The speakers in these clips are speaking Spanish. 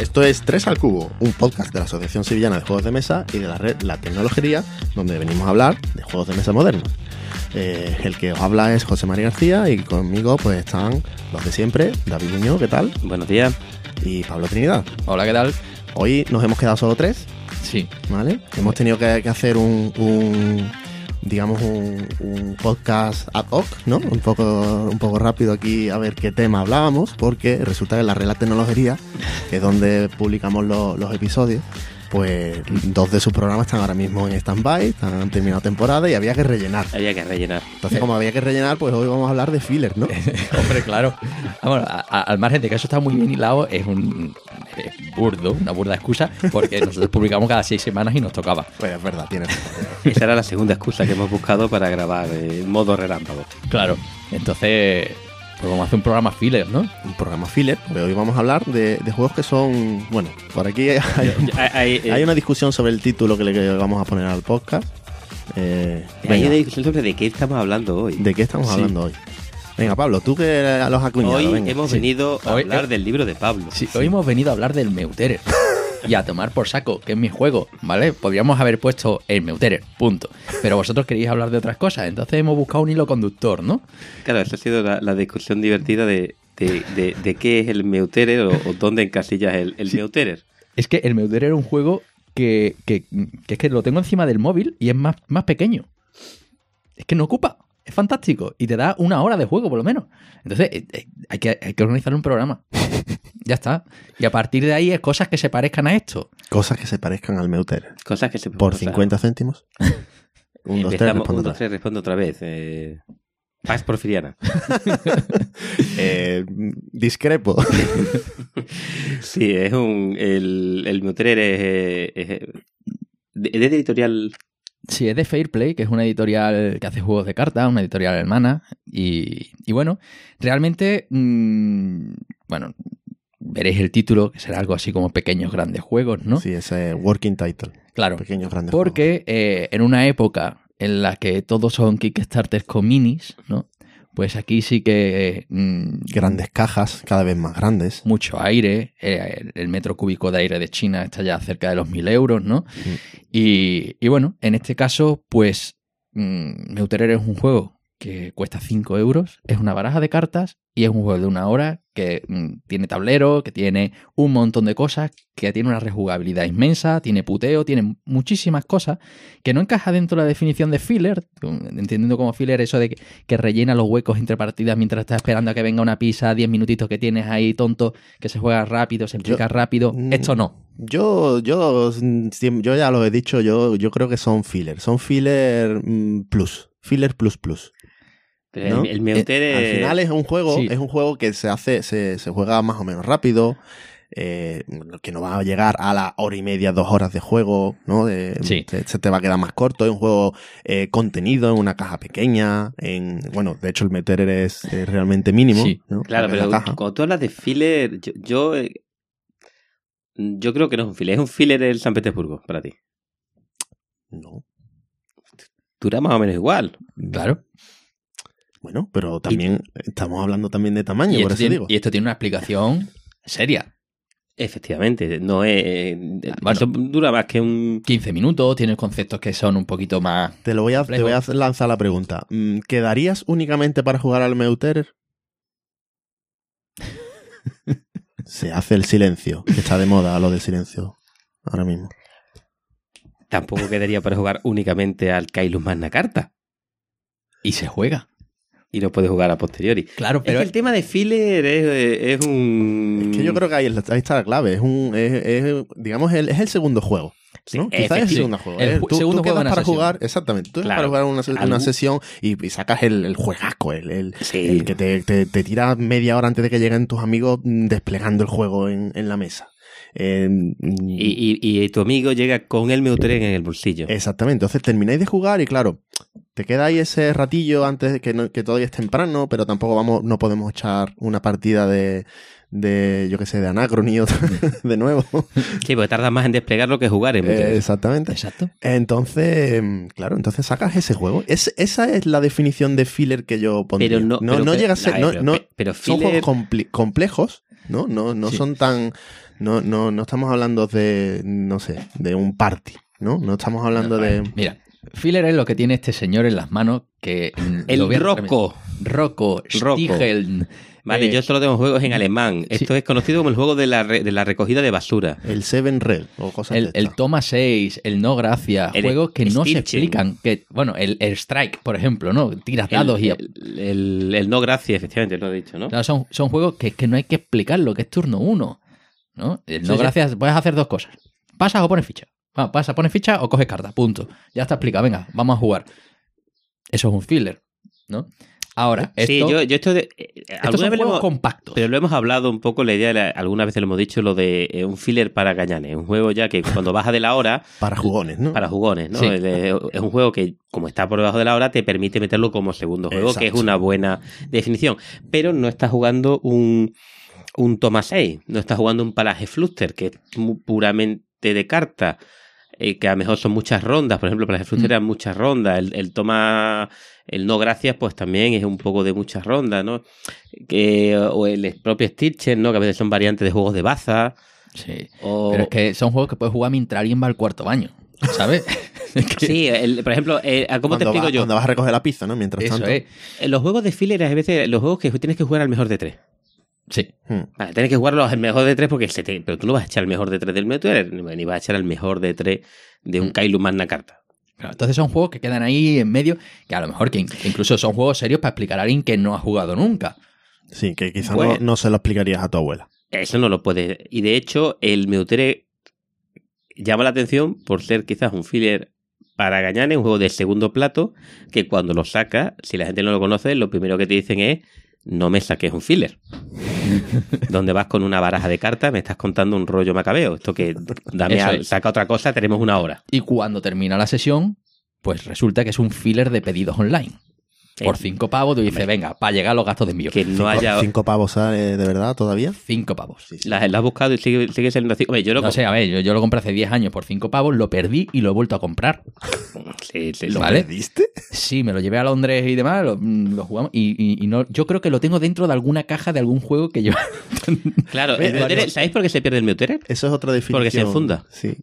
esto es 3 al Cubo, un podcast de la Asociación Sevillana de Juegos de Mesa y de la red La Tecnología, donde venimos a hablar de juegos de mesa modernos. Eh, el que os habla es José María García y conmigo pues están los de siempre, David Muñoz, ¿qué tal? Buenos días. Y Pablo Trinidad. Hola, ¿qué tal? Hoy nos hemos quedado solo tres, Sí. ¿vale? Hemos tenido que, que hacer un, un, digamos, un, podcast ad hoc, ¿no? Un poco, un poco rápido aquí a ver qué tema hablábamos, porque resulta que la red Tecnología, que es donde publicamos lo- los episodios, pues dos de sus programas están ahora mismo en stand-by, han terminado temporada y había que rellenar. Había que rellenar. Entonces, como había que rellenar, pues hoy vamos a hablar de filler, ¿no? Hombre, claro. Vamos, a- a- al margen de que eso está muy bien hilado, es un es burdo, una burda excusa, porque nosotros publicamos cada seis semanas y nos tocaba. Pues es verdad, tienes razón. Esa era la segunda excusa que hemos buscado para grabar eh, en modo relámpago. Claro. Entonces, pues vamos a hacer un programa filler, ¿no? Un programa filler, porque hoy vamos a hablar de, de juegos que son, bueno, por aquí hay, Hay, hay- eh, Hay una discusión sobre el título que le vamos a poner al podcast. Eh, hay una discusión sobre de qué estamos hablando hoy. ¿De qué estamos Sí. hablando hoy? Venga, Pablo, tú que los acuñado. Hoy venga. hemos Sí. venido a Hoy- hablar eh, del libro de Pablo. Sí, hoy hemos venido a hablar del Meuterer. Y a tomar por saco, que es mi juego, ¿vale? Podríamos haber puesto el Meuterer, punto. Pero vosotros queréis hablar de otras cosas, entonces hemos buscado un hilo conductor, ¿no? Claro, esa ha sido la, la discusión divertida de, de, de- de qué es el Meuterer o, o dónde encasillas el, el Meuterer. Es que el Meuterer es un juego que, que- que es que lo tengo encima del móvil y es más, más pequeño. Es que no ocupa. Es fantástico. Y te da una hora de juego, por lo menos. Entonces, eh, eh, hay, que, hay que organizar un programa. ya está. Y a partir de ahí es cosas que se parezcan a esto. Cosas que se parezcan al Meuter. Cosas que se Por o sea, 50 céntimos. Un, dos, tres, respondo un, dos, otra tres, respondo otra vez. Eh, Pax Porfiriana. Eh, discrepo. Sí, es un. El, el Meuterer es. es, eh, de, de editorial. Sí, es de Fairplay, que es una editorial que hace juegos de cartas, una editorial hermana. Y, y bueno, realmente, mm, bueno, veréis el título, que será algo así como Pequeños Grandes Juegos, ¿no? Sí, ese working title. Claro, Pequeños grandes porque eh, en una época en la que todos son Kickstarters con minis, ¿no? Pues aquí sí que mm. Grandes cajas, cada vez más grandes. mucho aire, eh, el, metro cúbico de aire de China está ya cerca de los mil euros, ¿no? Y, y bueno, en este caso, pues mm, Meuterer es un juego que cuesta 5 euros, es una baraja de cartas y es un juego de una hora que mm, tiene tablero, que tiene un montón de cosas, que tiene una rejugabilidad inmensa, tiene puteo, tiene muchísimas cosas que no encaja dentro de la definición de filler, entendiendo como filler eso de que, que rellena los huecos entre partidas mientras estás esperando a que venga una pizza, 10 minutitos que tienes ahí tonto, que se juega rápido, se explica rápido. Esto no. Yo, yo, yo ya lo he dicho, yo, yo creo que son filler. Son filler mm, plus. Filler plus plus. Pero ¿no? el, el Meuterer. Al final es un juego, Sí. es un juego que se hace, se, se juega más o menos rápido, eh, que no va a llegar a la hora y media, dos horas de juego, ¿no? De- Sí. se, se te va a quedar más corto, es un juego eh, contenido en una caja pequeña, en, bueno, de hecho el meter es, es realmente mínimo, Sí. ¿no? Claro, pero cuando tú hablas de filler, yo, yo, eh, yo creo que no es un filler, es un filler el San Petersburgo para ti. No. Dura más o menos igual. Claro. Bueno, pero también estamos hablando también de tamaño, por eso tiene, digo. y esto tiene una explicación seria. Efectivamente, no es. eh, Bueno. eso dura más que un. 15 minutos, tienes conceptos que son un poquito más... Te lo voy a, te complejo. voy a lanzar la pregunta. Mm, ¿Quedarías únicamente para jugar al Meuterer? Se hace el silencio, que está de moda lo del silencio ahora mismo. Tampoco quedaría para jugar únicamente al Kailus Magna Carta. Y se juega. Y no puedes jugar a posteriori. Claro, Es pero que el tema de filler es, es un... Es que yo creo que ahí, ahí está la clave. Es un, es, es, digamos, el, es el segundo juego. ¿no? Sí, Quizás es el segundo juego. El ¿eh? Tú, segundo tú juego quedas una para sesión. jugar, exactamente. Tú Claro. para jugar una, una sesión y, y sacas el, el juegaco, el, el, Sí. el que te, te, te tira media hora antes de que lleguen tus amigos desplegando el juego en, en la mesa. Eh, mm, Y, y- y tu amigo llega con el Meuteren en el bolsillo. Exactamente, entonces termináis de jugar y claro, te queda ahí ese ratillo antes de que, no- que todavía es temprano, pero tampoco vamos, no podemos echar una partida de, de yo qué sé, de Anacrony de nuevo. Sí, porque tarda más en desplegarlo que jugar en Eh, exactamente. Exacto. Entonces, mm, claro, entonces sacas ese juego. Es, esa es la definición de filler que yo pondría. Pero no- no, pero- no llega a ser, no, pero- no- pero son filler- juegos complejos, ¿no? No, no Sí. son tan, no, no, no estamos hablando de, no sé, de un party, ¿no? No estamos hablando de... Mira, filler es lo que tiene este señor en las manos que... El a- Rocco. Stiegel. Vale, eh, yo solo tengo juegos en alemán. Esto es conocido como el juego de la, re- de la recogida de basura. El Seven Red o cosas El, de el. Toma 6, el No Gracia, El juegos que no se explican. Que, bueno, el, el Strike, por ejemplo, ¿no? Tiras dados el, y... el, el- el no gracia, efectivamente, lo he dicho, ¿no? Claro, son, son juegos que, que no hay que explicarlo, que es turno uno. ¿no? El no Sí, sí. gracias, puedes hacer dos cosas. Pasas o pones ficha. Ah, pasa, pones ficha o coges carta, punto. Ya está explicado, venga, vamos a jugar. Eso es un filler, ¿no? Ahora, esto, sí, yo, yo esto de... eh, estos alguna son vez juegos hemos- compactos. Pero lo hemos hablado un poco, la idea, la- algunas veces lo hemos dicho, lo de eh, un filler para gañanes. Un juego ya que cuando baja de la hora, Para jugones, ¿no? para jugones, ¿no? Sí. El de- Es un juego que, como está por debajo de la hora, te permite meterlo como segundo juego, que es una buena definición. Pero no está jugando un, un Thomas 6, no está jugando un Palaje Fluster, que es puramente de carta. Eh, que a lo mejor son muchas rondas, por ejemplo, Palaje Fluster Mm. eran muchas rondas, el, el Toma, el No Gracias, pues también es un poco de muchas rondas, ¿no? Que, o el propio Stitchen, ¿no? Que a veces son variantes de juegos de baza. Sí. O... Pero es que son juegos que puedes jugar mientras alguien va al cuarto baño, ¿sabes? Sí, el- por ejemplo, eh, ¿cómo te explico vas- yo? Cuando vas a recoger la pizza, ¿no? Mientras Eso tanto. es. Los juegos de filler, a veces los juegos que tienes que jugar al mejor de tres. Sí. Hmm. Vale, tienes que jugarlos al mejor de tres porque se te- pero tú no vas a echar el mejor de tres del Meteor, ni vas a echar el mejor de tres de un Mm. Kailu Magna Carta. Claro, entonces son juegos que quedan ahí en medio, que a lo mejor que in- que incluso son juegos serios para explicar a alguien que no ha jugado nunca. Sí, que quizás Bueno. no, no se lo explicarías a tu abuela. Eso no lo puedes. Y de hecho, el Meutere llama la atención por ser quizás un filler para Gañanes, un juego de segundo plato, que cuando lo sacas, si la gente no lo conoce, lo primero que te dicen es no me saques un filler. Donde vas con una baraja de cartas, me estás contando un rollo macabeo. Esto que dame es. saca otra cosa, tenemos una hora. Y cuando termina la sesión, pues resulta que es un filler de pedidos online. Por cinco pavos, tú dices, venga, para llegar a los gastos de envío. que no Cinco- haya. Cinco pavos sale de verdad todavía. Cinco pavos. Sí, sí. La, la has buscado y sigue, sigue así. Hombre, yo lo. No sé, a ver, yo, yo lo compré hace 10 años por cinco pavos, lo perdí y lo he vuelto a comprar. Sí, sí, ¿Lo. ¿Perdiste? Sí, me lo llevé a Londres y demás, lo, mm, lo jugamos y, y- y no, yo creo que lo tengo dentro de alguna caja de algún juego que yo... Claro, el Meutere- ¿sabéis por qué se pierde el Meutere? Eso es otra definición. Porque se enfunda. Sí.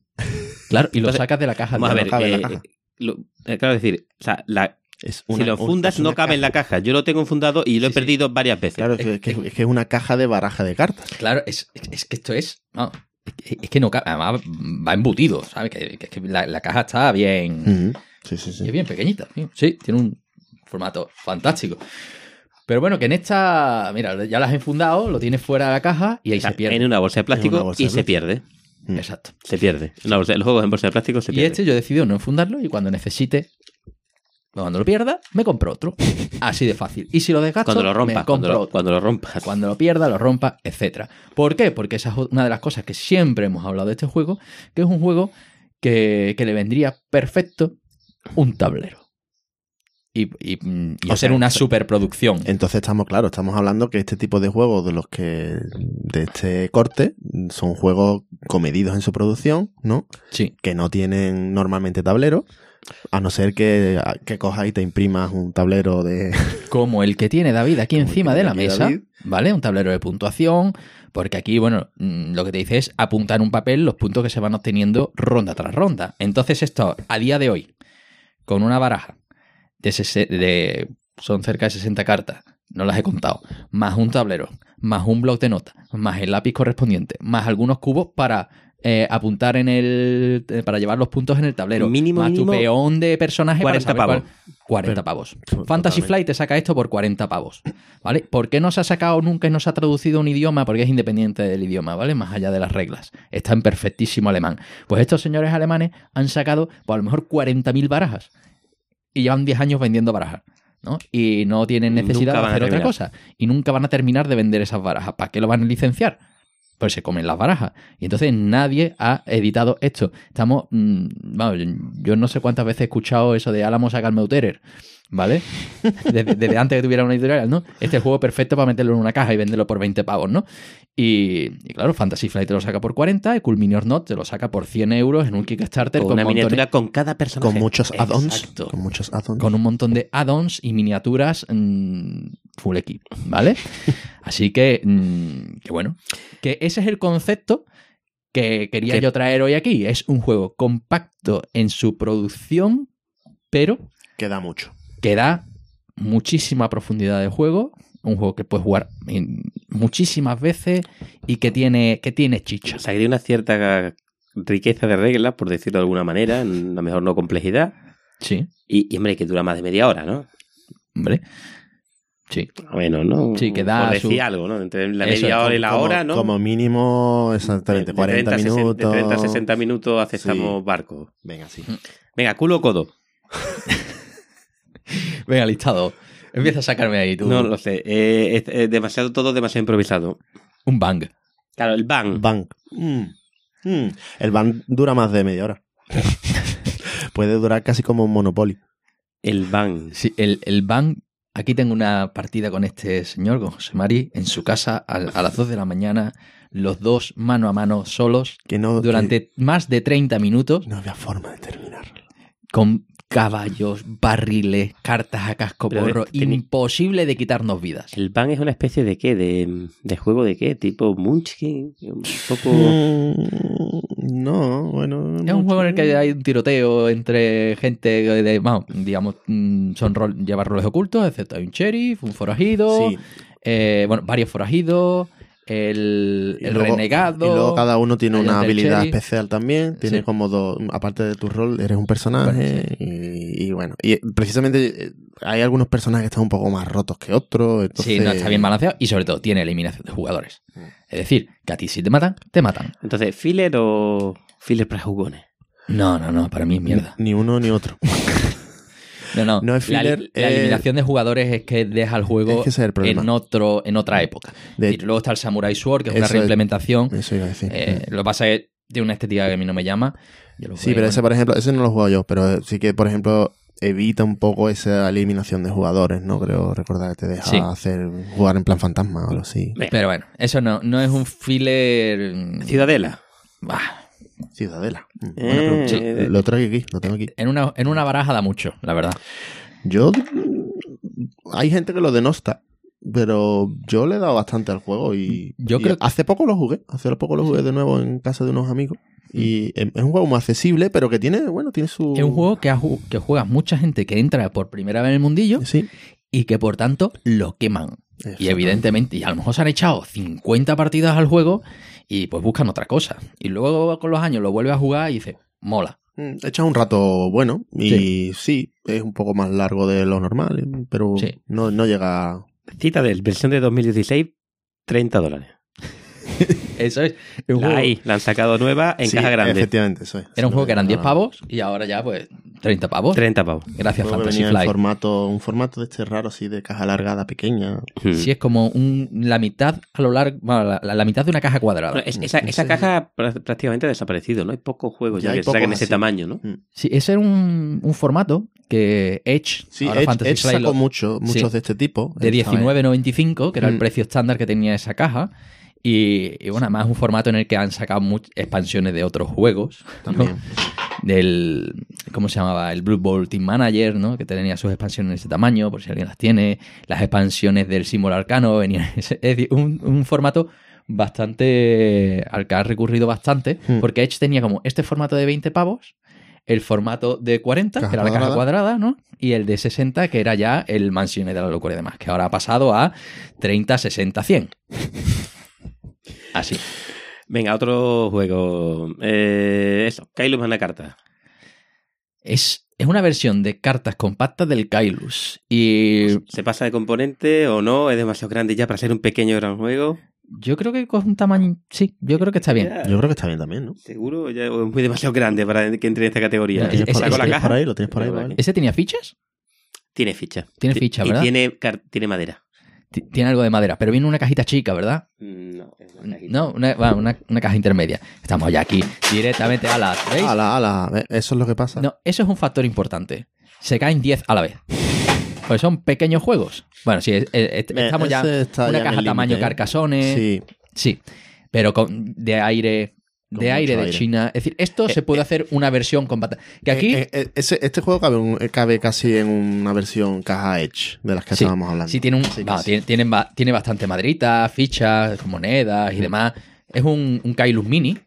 claro, y lo Entonces, sacas de la caja. Vamos a ver, cabe en la eh, caja. lo- claro, es decir, o sea, la- Es si lo es una no cabe en la caja. Yo lo tengo enfundado y lo he sí. perdido varias veces. Claro, es que, es que- es que es una caja de baraja de cartas. Claro, es, que esto es... no, es, que- es que no cabe, además va embutido, ¿sabes? Que, que- que la, la caja está bien... Ujú. Sí, sí, Y sí. es bien pequeñita. sí. Tiene un formato fantástico. Pero bueno, que en esta, mira, ya la has enfundado, lo tienes fuera de la caja y ahí O sea, se pierde. En una bolsa de plástico En bolsa y de se pierde. Mm. Exacto. Se pierde. Una bolsa- los juegos en bolsa de plástico se Y pierden. este yo he decidido no enfundarlo y cuando necesite, cuando lo pierda, me compro otro. Así de fácil. Y si lo desgasto, cuando lo me rompas, cuando compro lo, otro. cuando lo rompas. Cuando lo pierda, lo rompa, etcétera. ¿Por qué? Porque esa es una de las cosas que siempre hemos hablado de este juego, que es un juego que, que le vendría perfecto un tablero. Y, y, mm, y O hacer sea, una superproducción. Entonces estamos, claro, estamos hablando que este tipo de juegos de los que, de este corte, son juegos comedidos en su producción, ¿no? Sí. Que no tienen normalmente tablero, a no ser que, que cojas y te imprimas un tablero de... como el que tiene David aquí Como encima de la mesa, David. ¿vale? Un tablero de puntuación, porque aquí, bueno, mm, lo que te dice es apuntar en un papel los puntos que se van obteniendo ronda tras ronda. Entonces esto, a día de hoy, con una baraja de, de son cerca de 60 cartas, no las he contado, más un tablero, más un bloc de notas, más el lápiz correspondiente, más algunos cubos para eh, apuntar en el eh, para llevar los puntos en el tablero. Mínimo, más mínimo, tu peón de personaje 40 para pavos. cuál- 40 Pero- pavos. Totalmente. Fantasy Flight te saca esto por 40 pavos. ¿Vale? ¿Por qué no se ha sacado nunca y no se ha traducido a un idioma? Porque es independiente del idioma, ¿vale? Más allá de las reglas. Está en perfectísimo alemán. Pues estos señores alemanes han sacado, pues a lo mejor 40.000 barajas. Y llevan 10 años vendiendo barajas. ¿no? Y no tienen necesidad de hacer otra cosa. Y nunca van a terminar de vender esas barajas. ¿Para qué lo van a licenciar? Pues se comen las barajas. Y entonces nadie ha editado esto. Estamos. mm, yo no sé cuántas veces he escuchado eso de Álamo saca Meuterer. ¿Vale? Desde, desde antes que tuviera una editorial, ¿no? Este es el juego perfecto para meterlo en una caja y venderlo por 20 pavos, ¿no? Y, y claro, Fantasy Flight te lo saca por 40 y Cool Mini or Not te lo saca por 100 euros en un Kickstarter Con con, una montones- miniatura con cada personaje. Con muchos add-ons. Con muchos add-ons. con un montón de add-ons y miniaturas mm, full equip, ¿vale? Así que, mm, que bueno, que ese es el concepto que quería Que- yo traer hoy aquí. Es un juego compacto en su producción, pero Queda mucho. Que da muchísima profundidad de juego. Un juego que puedes jugar muchísimas veces y que tiene, que tiene chicha. O sea, que tiene una cierta riqueza de reglas, por decirlo de alguna manera, en a lo mejor no complejidad. Sí, Y, y, hombre, que dura más de media hora, ¿no? hombre. Sí. Bueno, ¿no? Sí, que da Por decir su- algo, ¿no? Entre la Eso, media hora y la como, hora, ¿no? Como mínimo, exactamente, De 40 30 a 60 minutos. De 30 a 60 minutos aceptamos Sí. barco. Venga, sí. Venga, culo o codo. Venga, listado. Empieza a sacarme ahí tú. No lo sé. Eh, es, es demasiado todo, demasiado improvisado. Un bang. Claro, el bang. Bank. Mm. Mm. El ban dura más de media hora. Puede durar casi como un Monopoly. El bang. Sí, el, el Bang. Aquí tengo una partida con este señor, con José Mari, en su casa a, a las 2 de la mañana, los dos mano a mano solos, Que no, durante más de 30 minutos, no había forma de terminar. Con caballos, barriles, cartas a casco Pero, porro, imposible de quitarnos vidas. ¿El bang es una especie de qué? ¿De, de juego de qué? ¿Tipo Munchkin? Un poco... Mm, no, bueno. Es un juego en el que hay un tiroteo entre gente de, vamos, digamos, mm, son rol, lleva roles ocultos, excepto hay un sheriff, un forajido, Sí. eh, bueno, varios forajidos, el, Y el luego- renegado. Y luego cada uno tiene una habilidad especial también. Tiene Sí. como dos. Aparte de tu rol, eres un personaje. y, y bueno. Y precisamente eh, hay algunos personajes que están un poco más rotos que otros. Entonces, Sí, no está bien balanceado y sobre todo tiene eliminación de jugadores. Mm. Es decir, que a ti si te matan, te matan. Entonces, ¿filler o filler para jugones? No, no, no, para mí es mierda. Ni uno ni otro. No, no. No es la, filler, la eh, eliminación de jugadores es que deja el juego Es que ese es el problema. en otro, en otra época. De- y luego está el Samurai Sword, que es una es- reimplementación. Eso iba a decir. Eh, lo que pasa es que tiene una estética que a mí no me llama. Yo lo Sí, pero ese, por ejemplo, ese no lo he jugado yo, pero sí que, por ejemplo, evita un poco esa eliminación de jugadores, ¿no? Creo recordar que te deja Sí. hacer jugar en plan fantasma o algo así. Pero bueno, eso no, no es un filler. mm, Ciudadela. bah, Ciudadela. Mm, Eh, sí. Lo traigo aquí, lo tengo aquí. en, una, en una baraja da mucho, la verdad. Yo. Hay gente que lo denosta, pero yo le he dado bastante al juego y. Yo y creo Hace poco lo jugué, hace poco lo jugué de nuevo en casa de unos amigos. Y es es un juego muy accesible, pero que tiene, bueno, tiene su. Es un juego que, ha ju- que juega mucha gente que entra por primera vez en el mundillo Sí. y que por tanto lo queman. Y evidentemente, y a lo mejor se han echado 50 partidas al juego y pues buscan otra cosa. Y luego con los años lo vuelve a jugar y dice, mola. Mm, Echas un rato bueno y sí. es un poco más largo de lo normal, pero Sí. no, no llega. Citadel, versión de 2016, 30 dólares. Eso es. un La juego- hay, la han sacado nueva en Sí, caja grande. Efectivamente, eso es. era un Sí, juego que eran no, 10 no. pavos y ahora ya pues 30 pavos. 30 pavos. Gracias Fantasy venía en formato, un formato de este raro así de caja alargada pequeña. Hmm. Sí, es como un, la mitad a lo largo, bueno, la, la- la mitad de una caja cuadrada. Bueno, es- esa, esa caja prá- prácticamente ha desaparecido, ¿no? Hay pocos juegos Ya que saquen pocos ese tamaño, ¿no? Sí, ese era un, un formato que Edge, Sí, ahora Edge, Fantasy Edge Flight sacó lo- mucho, muchos Sí. de este tipo. de Él estaba- 19.95, que era el Mm. precio estándar que tenía esa caja. Y, y bueno, además es un formato en el que han sacado expansiones de otros juegos. ¿no? También. Del, ¿cómo se llamaba? El Blue Bowl Team Manager, ¿no? Que tenía sus expansiones de ese tamaño, por si alguien las tiene. Las expansiones del símbolo arcano venían. Es decir, un, un formato bastante. al que ha recurrido bastante. Hmm. Porque Edge tenía como este formato de 20 pavos. El formato de 40, Caja que era la caja cuadrada. cuadrada, ¿no? Y el de 60, que era ya el Mansiones de la Locura y demás, que ahora ha pasado a 30, 60, 100. Así. Venga, otro juego. Eh, eso, Kailus manda carta. Es, es una versión de cartas compactas del Kailus. Y ¿Se pasa de componente o no? ¿Es demasiado grande ya para ser un pequeño gran juego? yo creo que con un tamaño. Sí, yo creo que está bien. Yo creo que está bien también, ¿no? Seguro, ya es muy demasiado grande para que entre en esta categoría. No, es- ¿Tienes por, es- ahí, Saco lo la tienes por caja. ahí? ¿Lo tienes por ahí? Pero vale. ¿Ese tenía fichas? Tiene ficha. Tiene Ti- ficha, y ¿verdad? tiene, car- tiene madera. Ti- Tiene algo de madera, pero viene una cajita chica, ¿verdad? No, es una cajita. No, una, bueno, una, una caja intermedia. Estamos ya aquí directamente a las. ¿Veis? Ala, ala, ¿ves? eso es lo que pasa. No, eso es un factor importante. Se caen 10 a la vez. Pues son pequeños juegos. Bueno, sí, es- es- es- Eh, estamos ya. Una ya caja tamaño ¿eh? carcasones. Sí, Sí, pero con, de aire. Con De aire de aire. China. Es decir, esto se puede hacer una versión compacta. Que aquí. Eh, eh, ese- este juego cabe, un- cabe casi en una versión caja Edge de las que Sí, estábamos hablando. Sí, tiene, un, Sí, vamos, sí. tiene, tiene ba- tiene bastante maderita, fichas, monedas y demás. Es un, un Kailus Mini,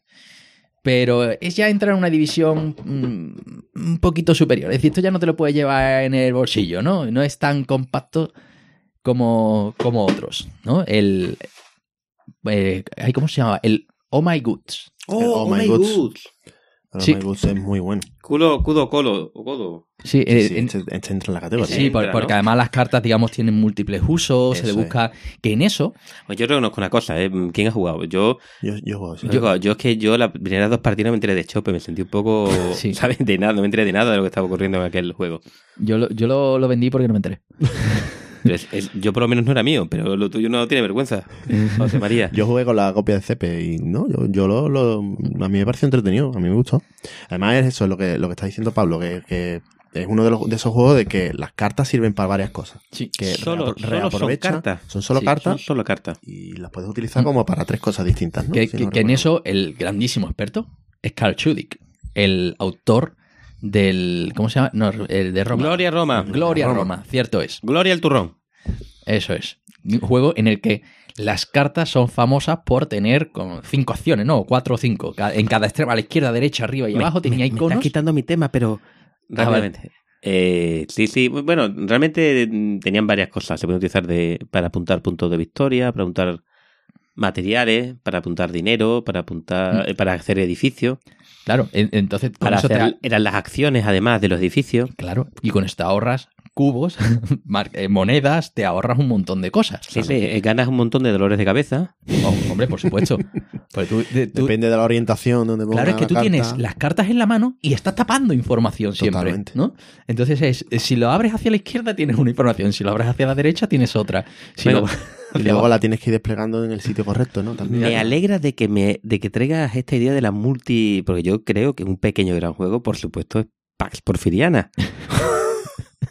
pero es ya entrar en una división mm, un poquito superior. Es decir, esto ya no te lo puedes llevar en el bolsillo, ¿no? No es tan compacto como, como otros, ¿no? El... eh, ay, ¿Cómo se llama? El Oh My Goods. Oh, Oh, my my. Pero Sí. My Goods es muy bueno. Culo, cudo, colo, o codo. Sí, Sí, eh, sí, en- este, este entra en la categoría. sí, entra, por- porque ¿no? además las cartas, digamos, tienen múltiples usos, se le es. busca... Que en eso Pues yo reconozco una cosa, ¿eh? ¿Quién ha jugado? Yo, Yo, yo juego yo, yo es que yo las primeras dos partidas me enteré de Chope, me sentí un poco, Sí. ¿sabes? De nada, no me enteré de nada de lo que estaba ocurriendo en aquel juego. yo, lo, yo lo, lo vendí porque no me enteré. Es- es- yo por lo menos no era mío, pero lo tuyo no tiene vergüenza. José María. Yo jugué con la copia de CP y no, yo, yo lo, lo- a mí me pareció entretenido, a mí me gustó. Además es eso, lo que, lo que está diciendo Pablo, que, que es uno de, los, de esos juegos de que las cartas sirven para varias cosas. Sí. Que Solo- reapro- solo son cartas. Son solo Sí, cartas Son solo cartas. y las puedes utilizar como para tres cosas distintas, ¿no? Que, Si que- no que en eso el grandísimo experto es Carl Chudik, el autor del. ¿Cómo se llama? No, el de Roma. Gloria Roma. Gloria Roma. Roma, cierto es. Gloria al turrón. Eso es. Un juego en el que las cartas son famosas por tener como cinco acciones, ¿no? Cuatro o cinco. En cada extremo, a la izquierda, derecha, arriba y abajo tenía me iconos. estás quitando mi tema, pero Ah, rápidamente. Eh, sí, sí. Bueno, realmente mm, tenían varias cosas. Se pueden utilizar de, para apuntar puntos de victoria, para apuntar materiales, para apuntar dinero, para apuntar, Mm. eh, para hacer edificios, Claro, en- entonces para eso hacer, ha- eran las acciones además de los edificios. Claro, y con esto ahorras cubos, eh, monedas, te ahorras un montón de cosas. Sí, sí, eh, ganas un montón de dolores de cabeza. Oh, hombre, por supuesto. Pues tú- de- tú- Depende de la orientación donde ponga Claro, es que la tú carta. tienes las cartas en la mano y estás tapando información siempre, Totalmente. ¿no? Entonces es, si lo abres hacia la izquierda tienes una información, si lo abres hacia la derecha tienes otra. Si Bueno, lo- Y luego la tienes que ir desplegando en el sitio correcto, ¿no? También. Me alegra de que me de que traigas esta idea de la multi, porque yo creo que un pequeño gran juego, por supuesto, es Pax Porfiriana.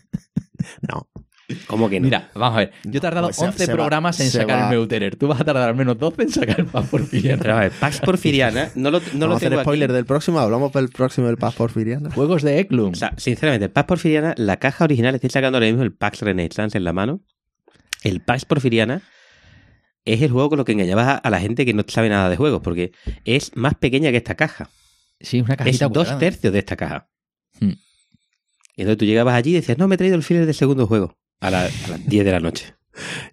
No. ¿Cómo que no? Mira, vamos a ver, yo he tardado pues se- 11 se va- programas en sacar va- el Meuterer. Tú vas a tardar al menos 12 en sacar el Paz por Pero a ver, Pax Porfiriana, no lo, no Vamos lo a hacer tengo spoiler aquí. del próximo, hablamos del próximo del Paz Porfiriana. Juegos de Eklum. O sea, sinceramente, el Pax Porfiriana, la caja original, estoy sacando ahora mismo el Pax Renaissance en la mano. El Pax Porfiriana es el juego con lo que engañabas a, la gente que no sabe nada de juegos, porque es más pequeña que esta caja. sí, una Es cajita dos cuadrada. tercios de esta caja. Hmm. Y entonces tú llegabas allí y decías, no, me he traído el filler del segundo juego. A, la- a las 10 de la noche.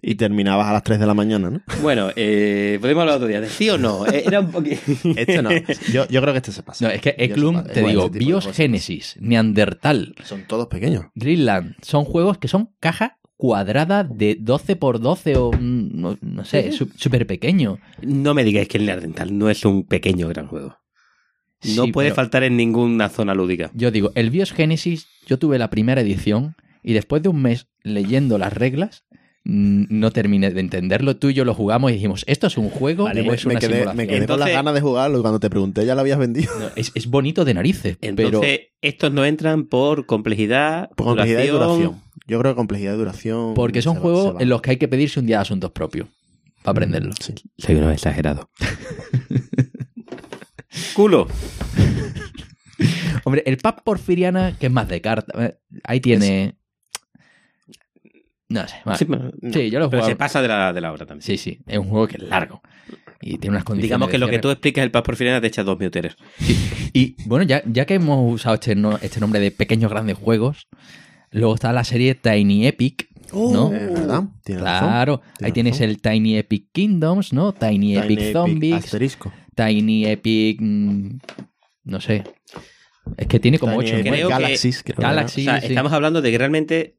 Y terminabas a las 3 de la mañana, ¿no? Bueno, eh, podemos hablar otro día de sí o no. Eh, Era un poquito. Este no. Yo, yo creo que este se pasa. No, es que Eklum, te digo, de Bios cosas. Génesis, Neandertal, Son todos pequeños. Greenland, son juegos que son caja cuadrada de 12 por 12 o mm, no, no sé, Sí. súper pequeño. No me digáis que el Neandertal no es un pequeño gran juego. No Sí, puede faltar en ninguna zona lúdica. Yo digo, el Bios Génesis, yo tuve la primera edición y después de un mes leyendo las reglas, mm, no terminé de entenderlo. Tú y yo lo jugamos y dijimos, ¿esto es un juego Vale, o me, es me una quedé, simulación? me quedé con las ganas de jugarlo y cuando te pregunté ya lo habías vendido. No, es, es bonito de narices, Entonces, pero estos no entran por complejidad, Por complejidad y duración. duración. Yo creo que complejidad y duración. porque son juegos va. en los que hay que pedirse un día de asuntos propios para aprenderlo. Sí. Soy uno exagerado. Culo. Hombre, el Pap Porfiriana, que es más de carta, eh, ahí tiene... No sé, vale. Sí, sí, pero- yo lo he pero jugado. se pasa de la, de la hora también. Sí, sí, es un juego que es largo y tiene unas condiciones. Digamos que lo que tú explicas el Pax Porfiriana te echa dos muteres. Y bueno, ya, ya que hemos usado este, no- este nombre de pequeños grandes juegos, luego está la serie Tiny Epic, ¿no? Es verdad. Razón. Claro, ahí Tienes razón. el Tiny Epic Kingdoms, ¿no? Tiny, Tiny Epic Zombies, Asterisco. Tiny Epic, mm, no sé. Es que tiene como Tiny ocho. Epic, creo que- Galaxies, creo. O sea, sí. estamos hablando de que realmente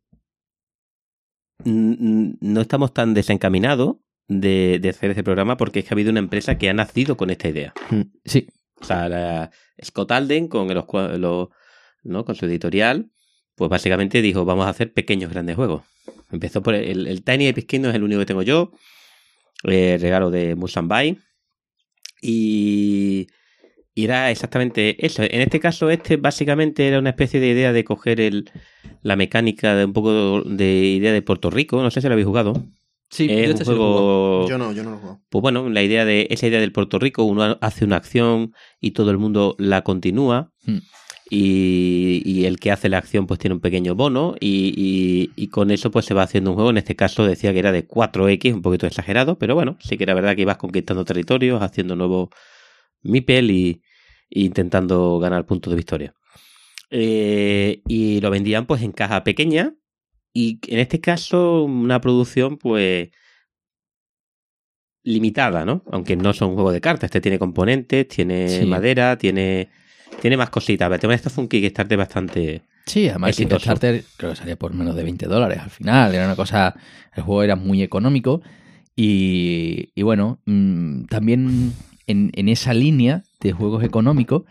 no estamos tan desencaminados de, de hacer este programa porque es que ha habido una empresa que ha nacido con esta idea. Sí, O sea, la- Scott Alden con los, los- ¿no? con su editorial, pues básicamente dijo, vamos a hacer pequeños grandes juegos. Empezó por el, el Tiny Epic Kingdom es el único que tengo yo, eh, regalo de Musanbai. Y, y era exactamente eso. En este caso, este básicamente era una especie de idea de coger el, la mecánica de un poco de idea de Puerto Rico. No sé si lo habéis jugado. sí. yo es un este sí lo juego. Yo no, yo no lo juego. pues bueno, la idea de esa idea del Puerto Rico, uno hace una acción y todo el mundo la continúa. Hmm. Y, y el que hace la acción pues tiene un pequeño bono y, y- y con eso pues se va haciendo un juego. En este caso decía que era de 4X, un poquito exagerado, pero bueno, sí que era verdad que ibas conquistando territorios, haciendo nuevos Mipel y intentando ganar puntos de victoria. Eh, y lo vendían pues en caja pequeña y en este caso una producción pues limitada, ¿no? Aunque no son juegos de cartas, este tiene componentes, tiene Sí. madera, tiene tiene más cositas. Pero el tema de esto fue un Kickstarter bastante Sí, además el Exitoso. Kickstarter creo que salía por menos de 20 dólares al final. Era una cosa. El juego era muy económico. Y, y bueno, mm, también en, en esa línea de juegos económicos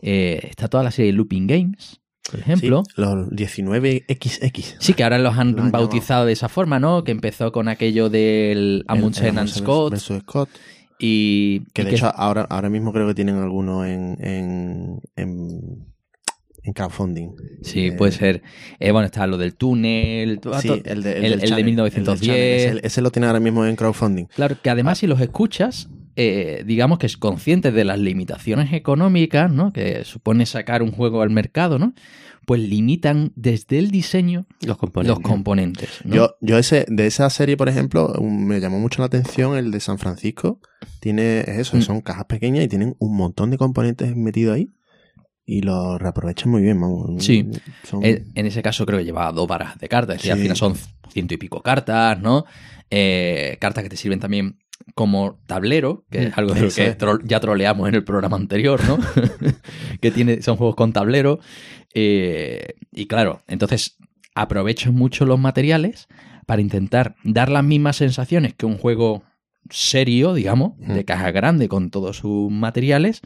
eh, está toda la serie de Looping Games, por ejemplo. Sí, los 19XX. Sí, que ahora los han bautizado de esa forma, ¿no? Que empezó con aquello del Amundsen El- el and Scott. versus Scott. Y, Que y de hecho ahora, ahora mismo creo que tienen algunos en, en, en, en crowdfunding. Sí, Eh, puede ser. Eh, bueno, está lo del túnel. todo- Sí, el de, el- del el de Channel, 1910. del Channel, Ese, ese lo tiene ahora mismo en crowdfunding. Claro, que además si los escuchas, eh, digamos que es consciente de las limitaciones económicas, ¿no? Que supone sacar un juego al mercado, ¿no? Pues limitan desde el diseño los componentes. los componentes. ¿no? Yo, yo ese, de esa serie, por ejemplo, un- me llamó mucho la atención el de San Francisco. Tiene es eso, Mm. son cajas pequeñas y tienen un montón de componentes metidos ahí. Y lo reaprovechan muy bien, vamos. Sí. Son- Eh, En ese caso creo que llevaba dos barajas de cartas, es decir, al final son ciento y pico cartas, ¿no? Eh, cartas que te sirven también como tablero, que es Mm, algo de lo que tro- ya troleamos en el programa anterior, ¿no? que tiene, son juegos con tablero. Eh, y claro, entonces aprovecho mucho los materiales para intentar dar las mismas sensaciones que un juego serio, digamos, de caja grande con todos sus materiales,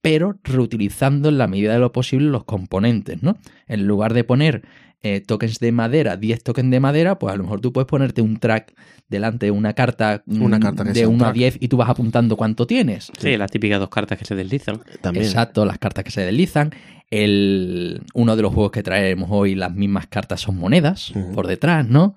pero reutilizando en la medida de lo posible los componentes, ¿no? En lugar de poner eh, tokens de madera, 10 tokens de madera, pues a lo mejor tú puedes ponerte un track delante de una carta, Una mm, carta que de sea un 1 a track. 10 y tú vas apuntando cuánto tienes. Sí, las típicas dos cartas que se deslizan. también. Exacto, las cartas que se deslizan. El, uno de los juegos que traeremos hoy, las mismas cartas son monedas por detrás, ¿no?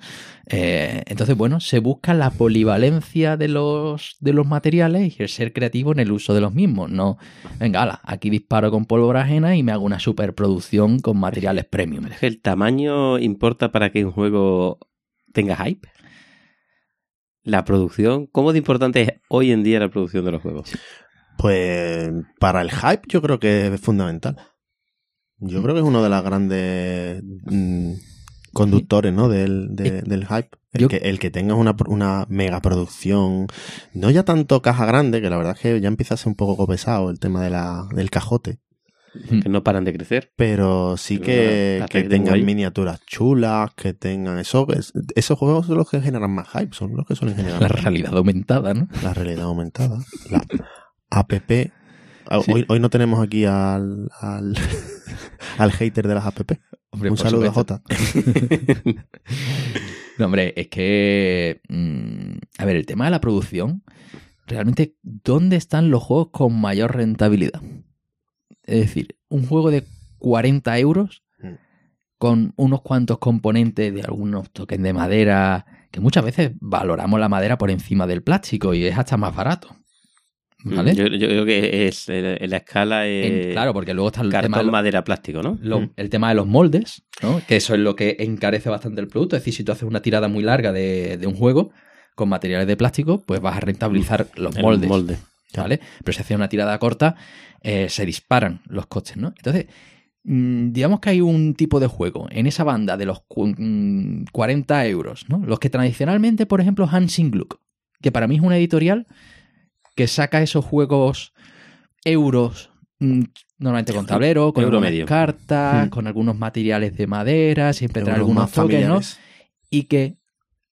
Eh, entonces, bueno, se busca la polivalencia de los, de los materiales y el ser creativo en el uso de los mismos. No, venga, ala, aquí disparo con pólvora ajena y me hago una superproducción con materiales premium. Es que el tamaño importa para que un juego tenga hype. La producción, ¿cómo de importante es hoy en día la producción de los juegos? Pues para el hype yo creo que es fundamental. Yo creo que es uno de los grandes mm, conductores ¿no? del, de- del hype. El, Yo- que, el que tengas una, una mega producción, no ya tanto caja grande, que la verdad es que ya empieza a ser un poco pesado el tema de la, del cajote, Que no paran de crecer. pero sí que, la- la que que tengo tengan miniaturas chulas, que tengan eso. es- esos juegos son los que generan más hype, son los que suelen generar La hype. realidad aumentada, ¿no? La realidad aumentada. La APP. Ah, Sí. Hoy, hoy no tenemos aquí al, al, al hater de las APP. Hombre, Un saludo supuesto. a Jota. No, hombre, es que. mm, a ver, el tema de la producción. Realmente, ¿dónde están los juegos con mayor rentabilidad? Es decir, un juego de 40 euros Mm. con unos cuantos componentes de algunos tokens de madera, que muchas veces valoramos la madera por encima del plástico y es hasta más barato. ¿Vale? Yo, yo creo que es eh, en la escala En- eh, claro, porque luego está el tema cartón, de lo- madera, plástico, ¿no? lo- Mm. el tema de los moldes, ¿no? que eso es lo que encarece bastante el producto. Es decir, si tú haces una tirada muy larga de, de un juego con materiales de plástico, pues vas a rentabilizar los moldes. molde. ¿vale? Pero si haces una tirada corta, eh, se disparan los costes, ¿no? Entonces, mm, digamos que hay un tipo de juego en esa banda de los cu- mm, 40 euros, ¿no? Los que tradicionalmente, por ejemplo, Hansing Gluck, que para mí es una editorial que saca esos juegos euros, mm, normalmente con tablero, con Euro algunas medio. cartas, Hmm. con algunos materiales de madera, siempre trae algunos toques, ¿no? Y que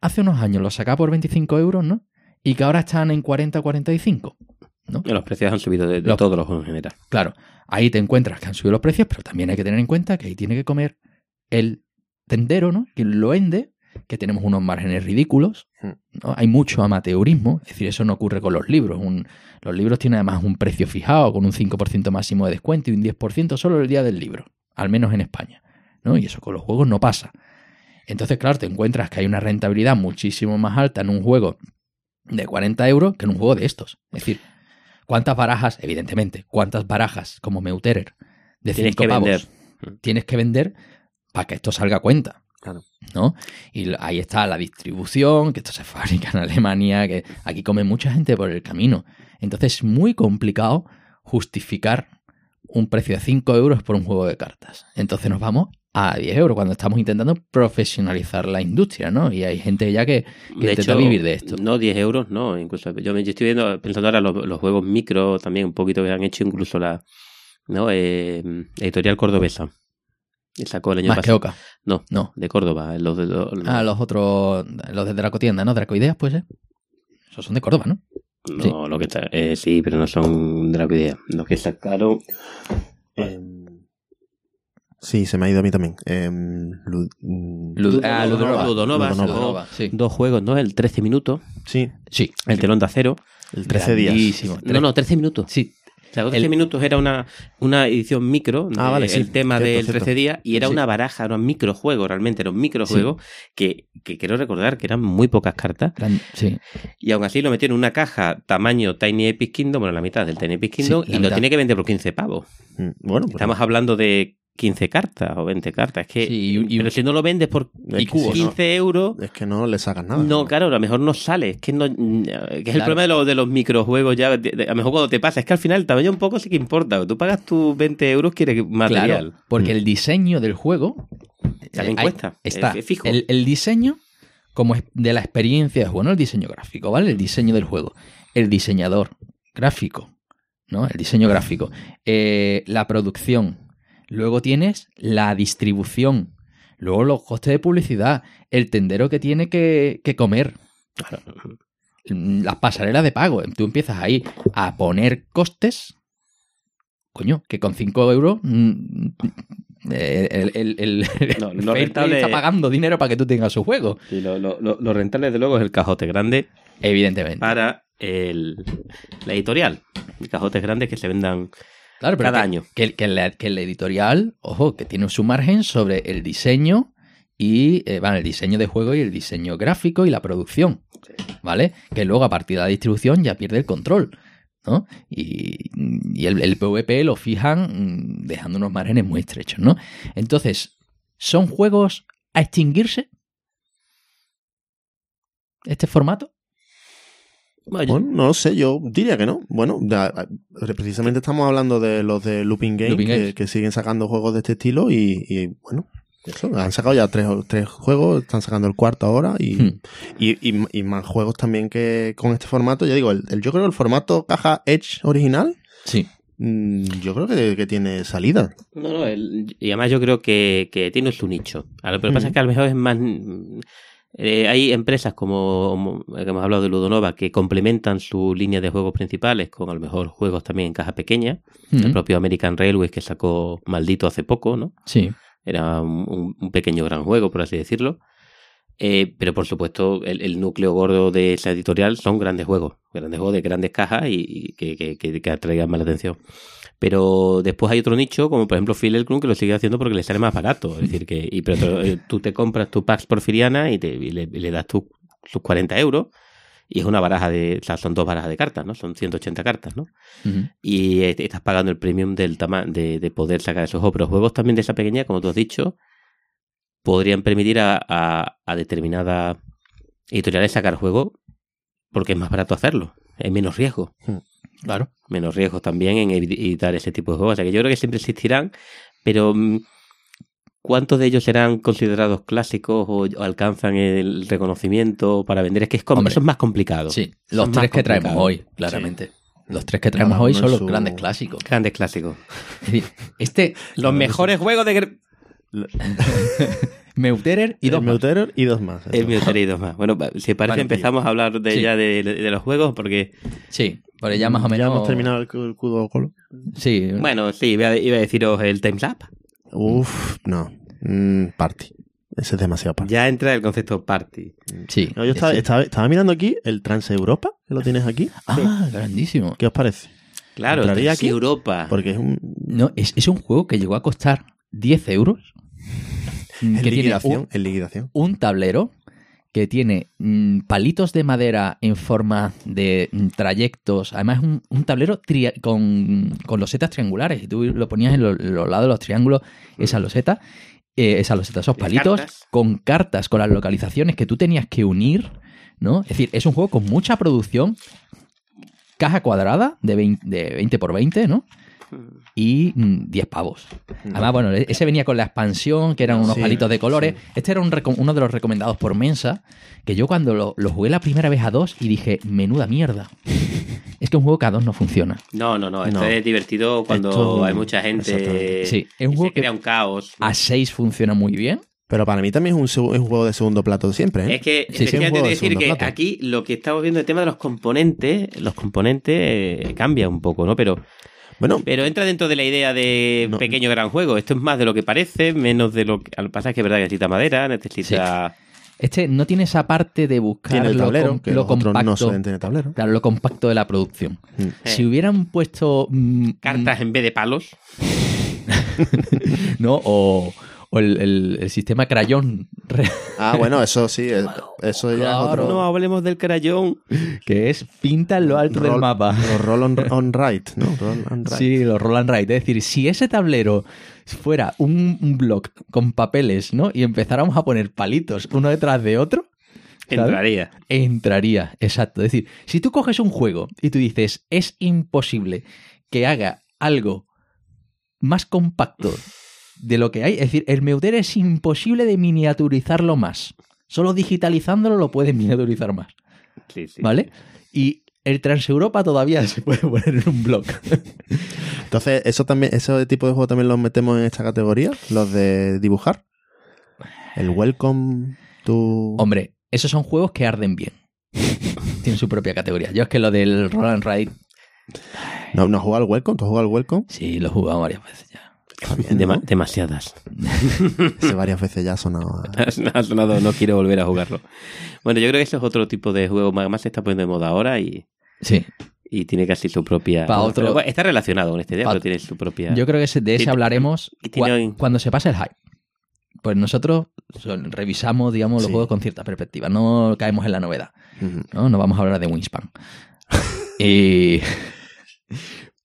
hace unos años lo sacaba por 25 euros, ¿no? Y que ahora están en 40 45. Los precios han subido de, de Los- todos los juegos en general. Claro, ahí te encuentras que han subido los precios, pero también hay que tener en cuenta que ahí tiene que comer el tendero, ¿no? Quien lo vende, que tenemos unos márgenes ridículos, Hmm. ¿no? Hay mucho amateurismo, es decir, eso no ocurre con los libros. Un- los libros tienen además un precio fijado, con un 5% máximo de descuento y un 10% solo el día del libro, al menos en España, ¿no? Y eso con los juegos no pasa. Entonces, claro, te encuentras que hay una rentabilidad muchísimo más alta en un juego de 40 euros que en un juego de estos. Es decir, ¿cuántas barajas, evidentemente, cuántas barajas como Meuterer de Tienes 5 que pavos vender. tienes que vender para que esto salga a cuenta? Claro. ¿no? Y ahí está la distribución, que esto se fabrica en Alemania, que aquí come mucha gente por el camino. Entonces es muy complicado justificar un precio de 5 euros por un juego de cartas. Entonces nos vamos a 10 euros cuando estamos intentando profesionalizar la industria, ¿no? Y hay gente ya que, que intenta vivir de esto. No 10 euros, no. Incluso yo, me, yo estoy viendo, pensando ahora los, los juegos micro también un poquito que han hecho incluso la ¿no? Eh, editorial cordobesa. Y sacó el año Más que pasado. Oca. No, No. de Córdoba. Los de, los- Ah, los otros, los de Dracotienda, ¿no? Dracoideas, pues, ¿eh? Esos son de Córdoba, ¿no? No, Sí. lo que está, eh, sí, pero no son de la idea. Los que sacaron. Em, sí, se me ha ido a mí también. Em, Lu- mm, Lud- ah, Ludonova. Ludonova, Ludonova. sí. dos juegos, ¿no? El 13 minutos, Sí, Sí. el telón de acero. el 13 días. No, no, 13 minutos. Sí, sea, 13 El- minutos era una, una edición micro, Ah, vale, sí. el tema Cierto, del cierto. 13 días, y era Sí. una baraja, era un microjuego, realmente era un microjuego, que, que quiero recordar que eran muy pocas cartas, gran- sí. y aún así lo metió en una caja tamaño Tiny Epic Kingdom, bueno, la mitad del Tiny Epic Kingdom, y lo tiene que vender por 15 pavos. Mm, Bueno, pues Estamos hablando de 15 cartas o 20 cartas, es que, Sí, y- y- pero si no lo vendes por Es y que cubos. si no- 15 euros... es que no le sacas nada. No, claro, a lo mejor no sale. Es que no. Que es el problema de los, de los microjuegos ya. de- de- a lo mejor cuando te pasa, es que al final el tamaño un poco sí que importa. Tú pagas tus 20 euros, quieres material. Claro, porque el diseño del juego También eh, hay- cuesta. Está Es- es fijo. El, el diseño como es de la experiencia de juego, no el diseño gráfico, ¿vale? El diseño del juego. El diseñador gráfico, ¿no? El diseño gráfico. Eh, la producción. Luego tienes la distribución. Luego los costes de publicidad. El tendero que tiene que, que comer. Las pasarelas de pago. Tú empiezas ahí a poner costes. Coño, que con 5 euros. mm, eh, El, el, el- el No, lo Fairplay rentable- está pagando dinero para que tú tengas su juego. Sí, lo, lo- lo- rentable, desde luego, es el cajote grande Evidentemente. para el, la editorial. Cajotes grandes que se vendan Claro, pero cada que, año. Que, que la, que la editorial, ojo, que tiene su margen sobre el diseño y eh, bueno, el diseño de juego y el diseño gráfico y la producción. ¿Vale? Que luego a partir de la distribución ya pierde el control. ¿no? Y, y el, el PvP lo fijan mm, dejando unos márgenes muy estrechos, ¿no? Entonces, ¿son juegos a extinguirse? ¿Este formato? Bueno, no lo sé, yo diría que no. Bueno, ya, eh, precisamente estamos hablando de los de Looping Games, Looping que, Games. que siguen sacando juegos de este estilo y, y, bueno, eso, han sacado ya tres, tres juegos, están sacando el cuarto ahora y, Hmm. y, y- y más juegos también que con este formato. Ya digo, el, el- yo creo que el formato caja Edge original, Sí. mm, yo creo que, que tiene salida. No, no, el- y además yo creo que, que tiene su nicho. A lo que pasa Mm. es que a lo mejor es más... eh, hay empresas como, que hemos hablado de Ludonova que complementan su línea de juegos principales con a lo mejor juegos también en caja pequeña. El propio American Railways que sacó Maldito hace poco, ¿no? Sí. Era un pequeño gran juego, por así decirlo. Eh, pero por supuesto, el, el núcleo gordo de esa editorial son grandes juegos, grandes juegos de grandes cajas y, y que, que, que- que atraigan más la atención. Pero después hay otro nicho, como por ejemplo Phil Elklund, que lo sigue haciendo porque le sale más barato. Es decir, que y, pero te- eh, tú te compras tu Pax Porfiriana y, te, y le, das tu- tus 40 euros y es una baraja de, o sea, son dos barajas de cartas, ¿no? Son 180 cartas, ¿no? Y eh, estás pagando el premium del tama de, de poder sacar esos juegos. Pero juegos también de esa pequeña, como tú has dicho, podrían permitir a, a, a determinadas editoriales sacar juegos porque es más barato hacerlo. Hay menos riesgo. Claro. Menos riesgo también en editar ese tipo de juegos. O sea que yo creo que siempre existirán, pero mm, ¿cuántos de ellos serán considerados clásicos o, o alcanzan el reconocimiento para vender? Es que es, Hombre. eso es más complicado. Sí. Los es tres que traemos hoy, claramente. Los tres que traemos hoy son los su- grandes clásicos. Grandes clásicos. Es decir, este, Los mejores juegos de... Meuterer y dos el más. Meuterer y dos más. El Meuterer y dos más. Bueno, si parece Vale, empezamos a hablar de Sí. ya de, de los juegos porque... Sí, pero ya más o menos. Ya hemos terminado el, el Cudo Colo. Sí, Bueno, sí, iba a, iba a deciros el Time's Up. Uf, no. Mm, party. Ese es demasiado party. Ya entra el concepto party. sí. No, yo estaba, sí. estaba, estaba mirando aquí el Trans-Europa, que lo tienes aquí. Ah, grandísimo. ¿Qué os parece? Claro, ¿Entraría es aquí? Europa. Porque es un... No, es, es un juego que llegó a costar 10 euros. Mm, En Que tiene liquidación. un, En liquidación. un tablero que tiene mm, palitos de madera en forma de mm, trayectos. Además, es un, un tablero con, con losetas triangulares. Y tú lo ponías en, lo- en los lados de los triángulos, esa loseta, eh, esa loseta, esos ¿Y palitos, cartas? con cartas, con las localizaciones que tú tenías que unir. ¿no? Es decir, es un juego con mucha producción. Caja cuadrada de 20, de 20 por 20, ¿no? Y mm, 10 pavos. Además, bueno, e- ese venía con la expansión, que eran unos Sí, palitos de colores. Este era un uno de los recomendados por Mensa, que yo cuando lo, lo jugué la primera vez a dos y dije, menuda mierda. es que un juego que a dos no funciona. No, no, no. Esto No. es divertido cuando Esto- hay mucha gente. Sí, es un y juego se que- crea un caos. A seis funciona muy bien. Pero para mí también es un, seg- es un juego de segundo plato siempre, ¿eh? Es que Sí, sí, es de decir que plato. aquí lo que estamos viendo el tema de los componentes, los componentes eh, cambia un poco, ¿no? Pero, Bueno, pero entra dentro de la idea de No. pequeño gran juego. Esto es más de lo que parece, menos de lo que. Al pasar que es verdad que necesita madera, necesita. Este no tiene esa parte de buscar tiene el lo, tablero, com- que lo los otros compacto. no suelen tener tablero. Claro, lo compacto de la producción. Mm. Si hubieran puesto mm, Cartas en vez de palos. ¿no? O, o el, el- el sistema crayón, Ah, bueno, eso sí, eh, eso ya es otro... No hablemos del crayón. que es pinta en lo alto del mapa. Los roll on, on right, ¿no? Roll on right. Sí, los roll and write. Es decir, si ese tablero fuera un, un block con papeles, ¿no? Y empezáramos a poner palitos uno detrás de otro, ¿sabes? Entraría. entraría. Exacto. Es decir, si tú coges un juego y tú dices, es imposible que haga algo más compacto de lo que hay, es decir, el Meuter es imposible de miniaturizarlo más. Solo digitalizándolo lo puedes miniaturizar más. Sí, sí. ¿Vale? Y el Transeuropa todavía se puede poner en un block. Entonces, eso también, ese tipo de juego también los metemos en esta categoría, los de dibujar. El Welcome to... Hombre, esos son juegos que arden bien. Tienen su propia categoría. Yo es que lo del Roll and Ride, ¿No, ¿No has jugado al Welcome? ¿Tú has jugado al Welcome? sí, lo he jugado varias veces ya. Demasiadas. Ese varias veces ya ha sonado. a- Ha sonado, no quiero volver a jugarlo. Bueno, yo creo que ese es otro tipo de juego más, se está poniendo de moda ahora y, Sí. y tiene casi su propia. Pa' otro- Pero, bueno, está relacionado con este Pa- pero tiene su propia. Yo creo que de ese hablaremos cuando se pase el hype. Pues nosotros son- revisamos, digamos, los Sí. juegos con cierta perspectiva. No caemos en la novedad. ¿no? No vamos a hablar de Wingspan. y...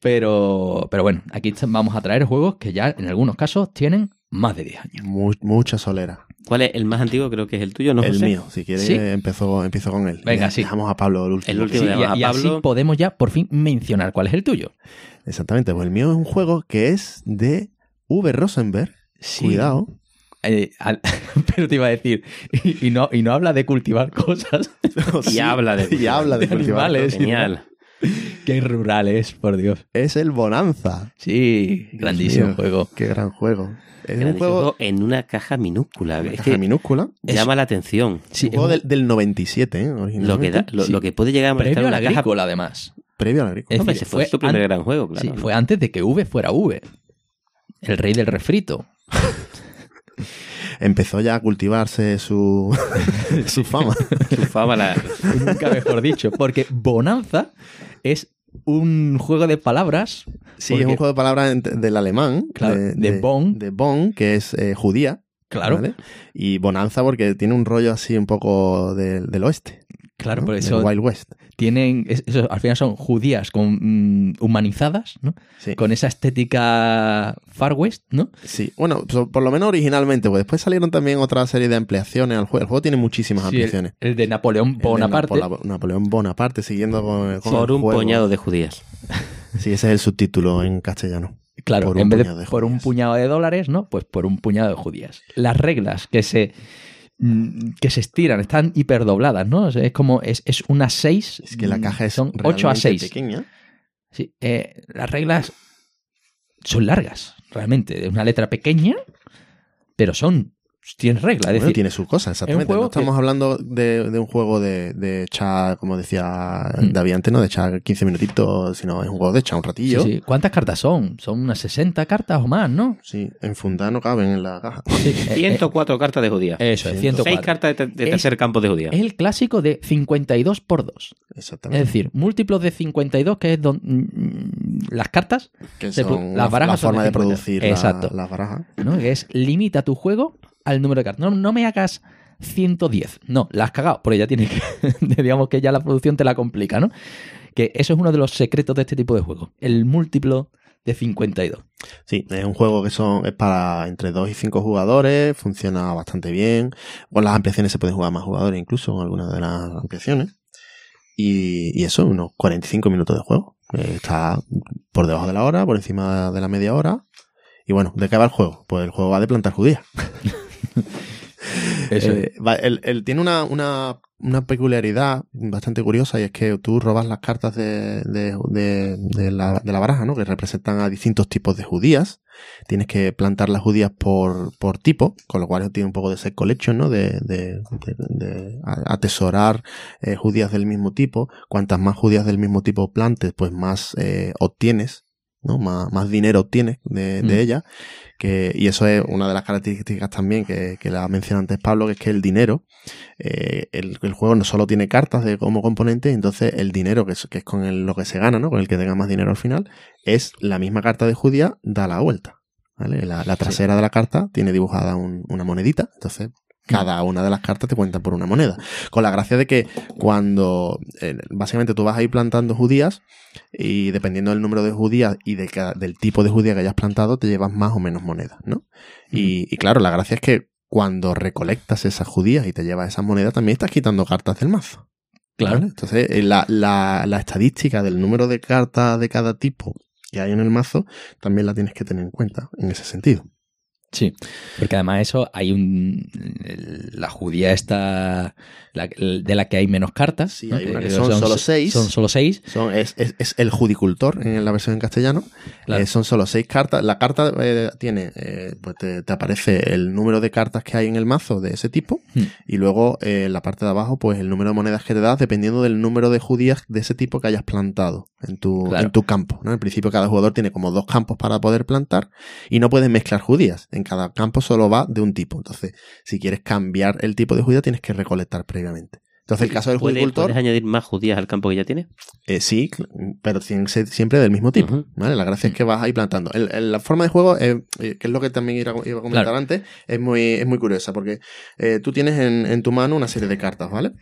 Pero, pero bueno, aquí vamos a traer juegos que ya en algunos casos tienen más de 10 años. Mu- mucha solera. ¿Cuál es el más antiguo? Creo que es el tuyo, ¿no? el José? mío, si quieres, Sí. empezó, empiezo con él. Venga, Ya- sí. Dejamos a Pablo el último. El último. Sí, y, a y así Pablo. podemos ya por fin mencionar cuál es el tuyo. Exactamente, pues el mío es un juego que es de V. Rosenberg. Sí. Cuidado. Eh, al- pero te iba a decir, y, y no, y no habla de cultivar cosas, Y habla de- y habla de, de cultivar animales. cosas. Genial. que rurales, por Dios. Es el Bonanza. Sí, Dios grandísimo mío, juego. Qué gran juego. Es un Grandísimo juego juego en una caja minúscula. una Es caja que minúscula. llama la atención. Sí, un juego es del, del 97, ¿eh? Lo que, da- lo, Sí. lo que puede llegar a previo estar a en la una caja. agrícola, además. Previo al agrícola. Es Hombre, decir, ese fue, fue su primer an- gran juego, claro. Sí, fue antes de que V fuera V. El rey del refrito. Empezó ya a cultivarse su, su fama. Su fama la- Nunca mejor dicho. Porque Bonanza es un juego de palabras. Sí, porque- es un juego de palabras del alemán. Claro, de Bonn. De Bonn, que es eh, judía. Claro, ¿vale? Y Bonanza porque tiene un rollo así un poco del, del oeste. Claro, ¿no? por Del eso Wild West. tienen. es- eso, al final son judías con, mm, humanizadas, ¿no? Sí. Con esa estética Far West, ¿no? Sí, bueno, por lo menos originalmente, pues después salieron también otra serie de ampliaciones al juego. El juego tiene muchísimas Sí, ampliaciones. el de Napoleón El de Bonaparte. Napoleón Bonaparte, siguiendo con, con por el un juego. puñado de judías. Sí, ese es el subtítulo en castellano. Claro, por un en vez de puñado de por un puñado de dólares, ¿no? Pues por un puñado de judías. Las reglas que se que se estiran, están hiperdobladas, ¿no? Es como, es, es una 6. Es que la caja es Son 8 a realmente 6. pequeña. Sí, eh, las reglas son largas, realmente. Es una letra pequeña, pero son. Tienen reglas. Es Bueno, decir, tiene sus cosas, exactamente. No estamos que- hablando de, de un juego de, de echar, como decía Mm. David antes, no de echar 15 minutitos, sino es un juego de echar un ratillo. sí. ¿Cuántas cartas son? Son unas 60 cartas o más, ¿no? Sí, en fundada no caben en la caja. Sí, eh, 104 cartas de judía. eh, eso es, 104. 6 104. cartas de, de Es- tercer campo de judía. Es el clásico de 52 por 2. Es Exactamente. decir, múltiplos de 52, que es don- mm, las cartas, que son las barajas la son forma de de 50. producir la- Exacto. las barajas. ¿no? que es limita tu juego al número de cartas. No, no me hagas 110. No, la has cagado, porque ya tienes que, digamos que ya la producción te la complica, ¿no? Que eso es uno de los secretos de este tipo de juego. El múltiplo de 52. Sí, es un juego que son es para entre 2 y 5 jugadores, funciona bastante bien. Con las ampliaciones se pueden jugar más jugadores incluso con algunas de las ampliaciones. Y, y eso, unos 45 minutos de juego. Eh, está por debajo de la hora, por encima de la media hora. Y bueno, ¿de qué va el juego? Pues el juego va de plantar judías. Eso Eh, tiene una, una, una peculiaridad bastante curiosa y es que tú robas las cartas de, de, la, baraja, ¿no? Que representan a distintos tipos de judías. Tienes que plantar las judías por, por tipo, con lo cual tiene un poco de set collection, ¿no? De, de, de- atesorar eh, judías del mismo tipo. Cuantas más judías del mismo tipo plantes, pues más eh, obtienes, ¿no? Más, más dinero obtienes de, de Mm. ella. Que, y eso es una de las características también que, que la mencionó antes Pablo, que es que el dinero, eh, el, el juego no solo tiene cartas de, como componente, entonces el dinero, que es, que es con el- lo que se gana, ¿no? Con el que tenga más dinero al final, es la misma carta de judía, da la vuelta. ¿vale? La, la trasera de la carta tiene dibujada un- una monedita, entonces cada una de las cartas te cuentan por una moneda. Con la gracia de que cuando eh, básicamente tú vas a ir plantando judías y dependiendo del número de judías y de cada- del tipo de judía que hayas plantado, te llevas más o menos monedas, ¿no? Y, y claro, la gracia es que cuando recolectas esas judías y te llevas esas monedas, también estás quitando cartas del mazo. Claro. ¿vale? Entonces, eh, la, la, la estadística del número de cartas de cada tipo que hay en el mazo también la tienes que tener en cuenta en ese sentido. Sí, porque además eso hay un... La judía está... la- de la que hay menos cartas. Sí, ¿no? hay una que son solo seis. Son solo seis. Son, es, es, es el judicultor en la versión en castellano. Claro. Eh, son solo seis cartas. La carta eh, tiene, eh, pues te, te aparece el número de cartas que hay en el mazo de ese tipo. Hmm. Y luego en la parte de abajo, pues el número de monedas que te das dependiendo del número de judías de ese tipo que hayas plantado en tu, Claro. en tu campo. ¿no? En principio, cada jugador tiene como dos campos para poder plantar y no puedes mezclar judías. En cada campo solo va de un tipo. Entonces, si quieres cambiar el tipo de judía, tienes que recolectar previamente. Entonces, el caso del ¿Puedes, judicultor. puedes añadir más judías al campo que ya tienes? Eh, sí, pero tienen que ser siempre del mismo tipo. ¿vale? La gracia es que vas ahí plantando. El- el- la forma de juego, eh, que es lo que también iba, a- iba a comentar Claro. antes, es muy, es muy curiosa porque eh, tú tienes en, en tu mano una serie de cartas, ¿vale?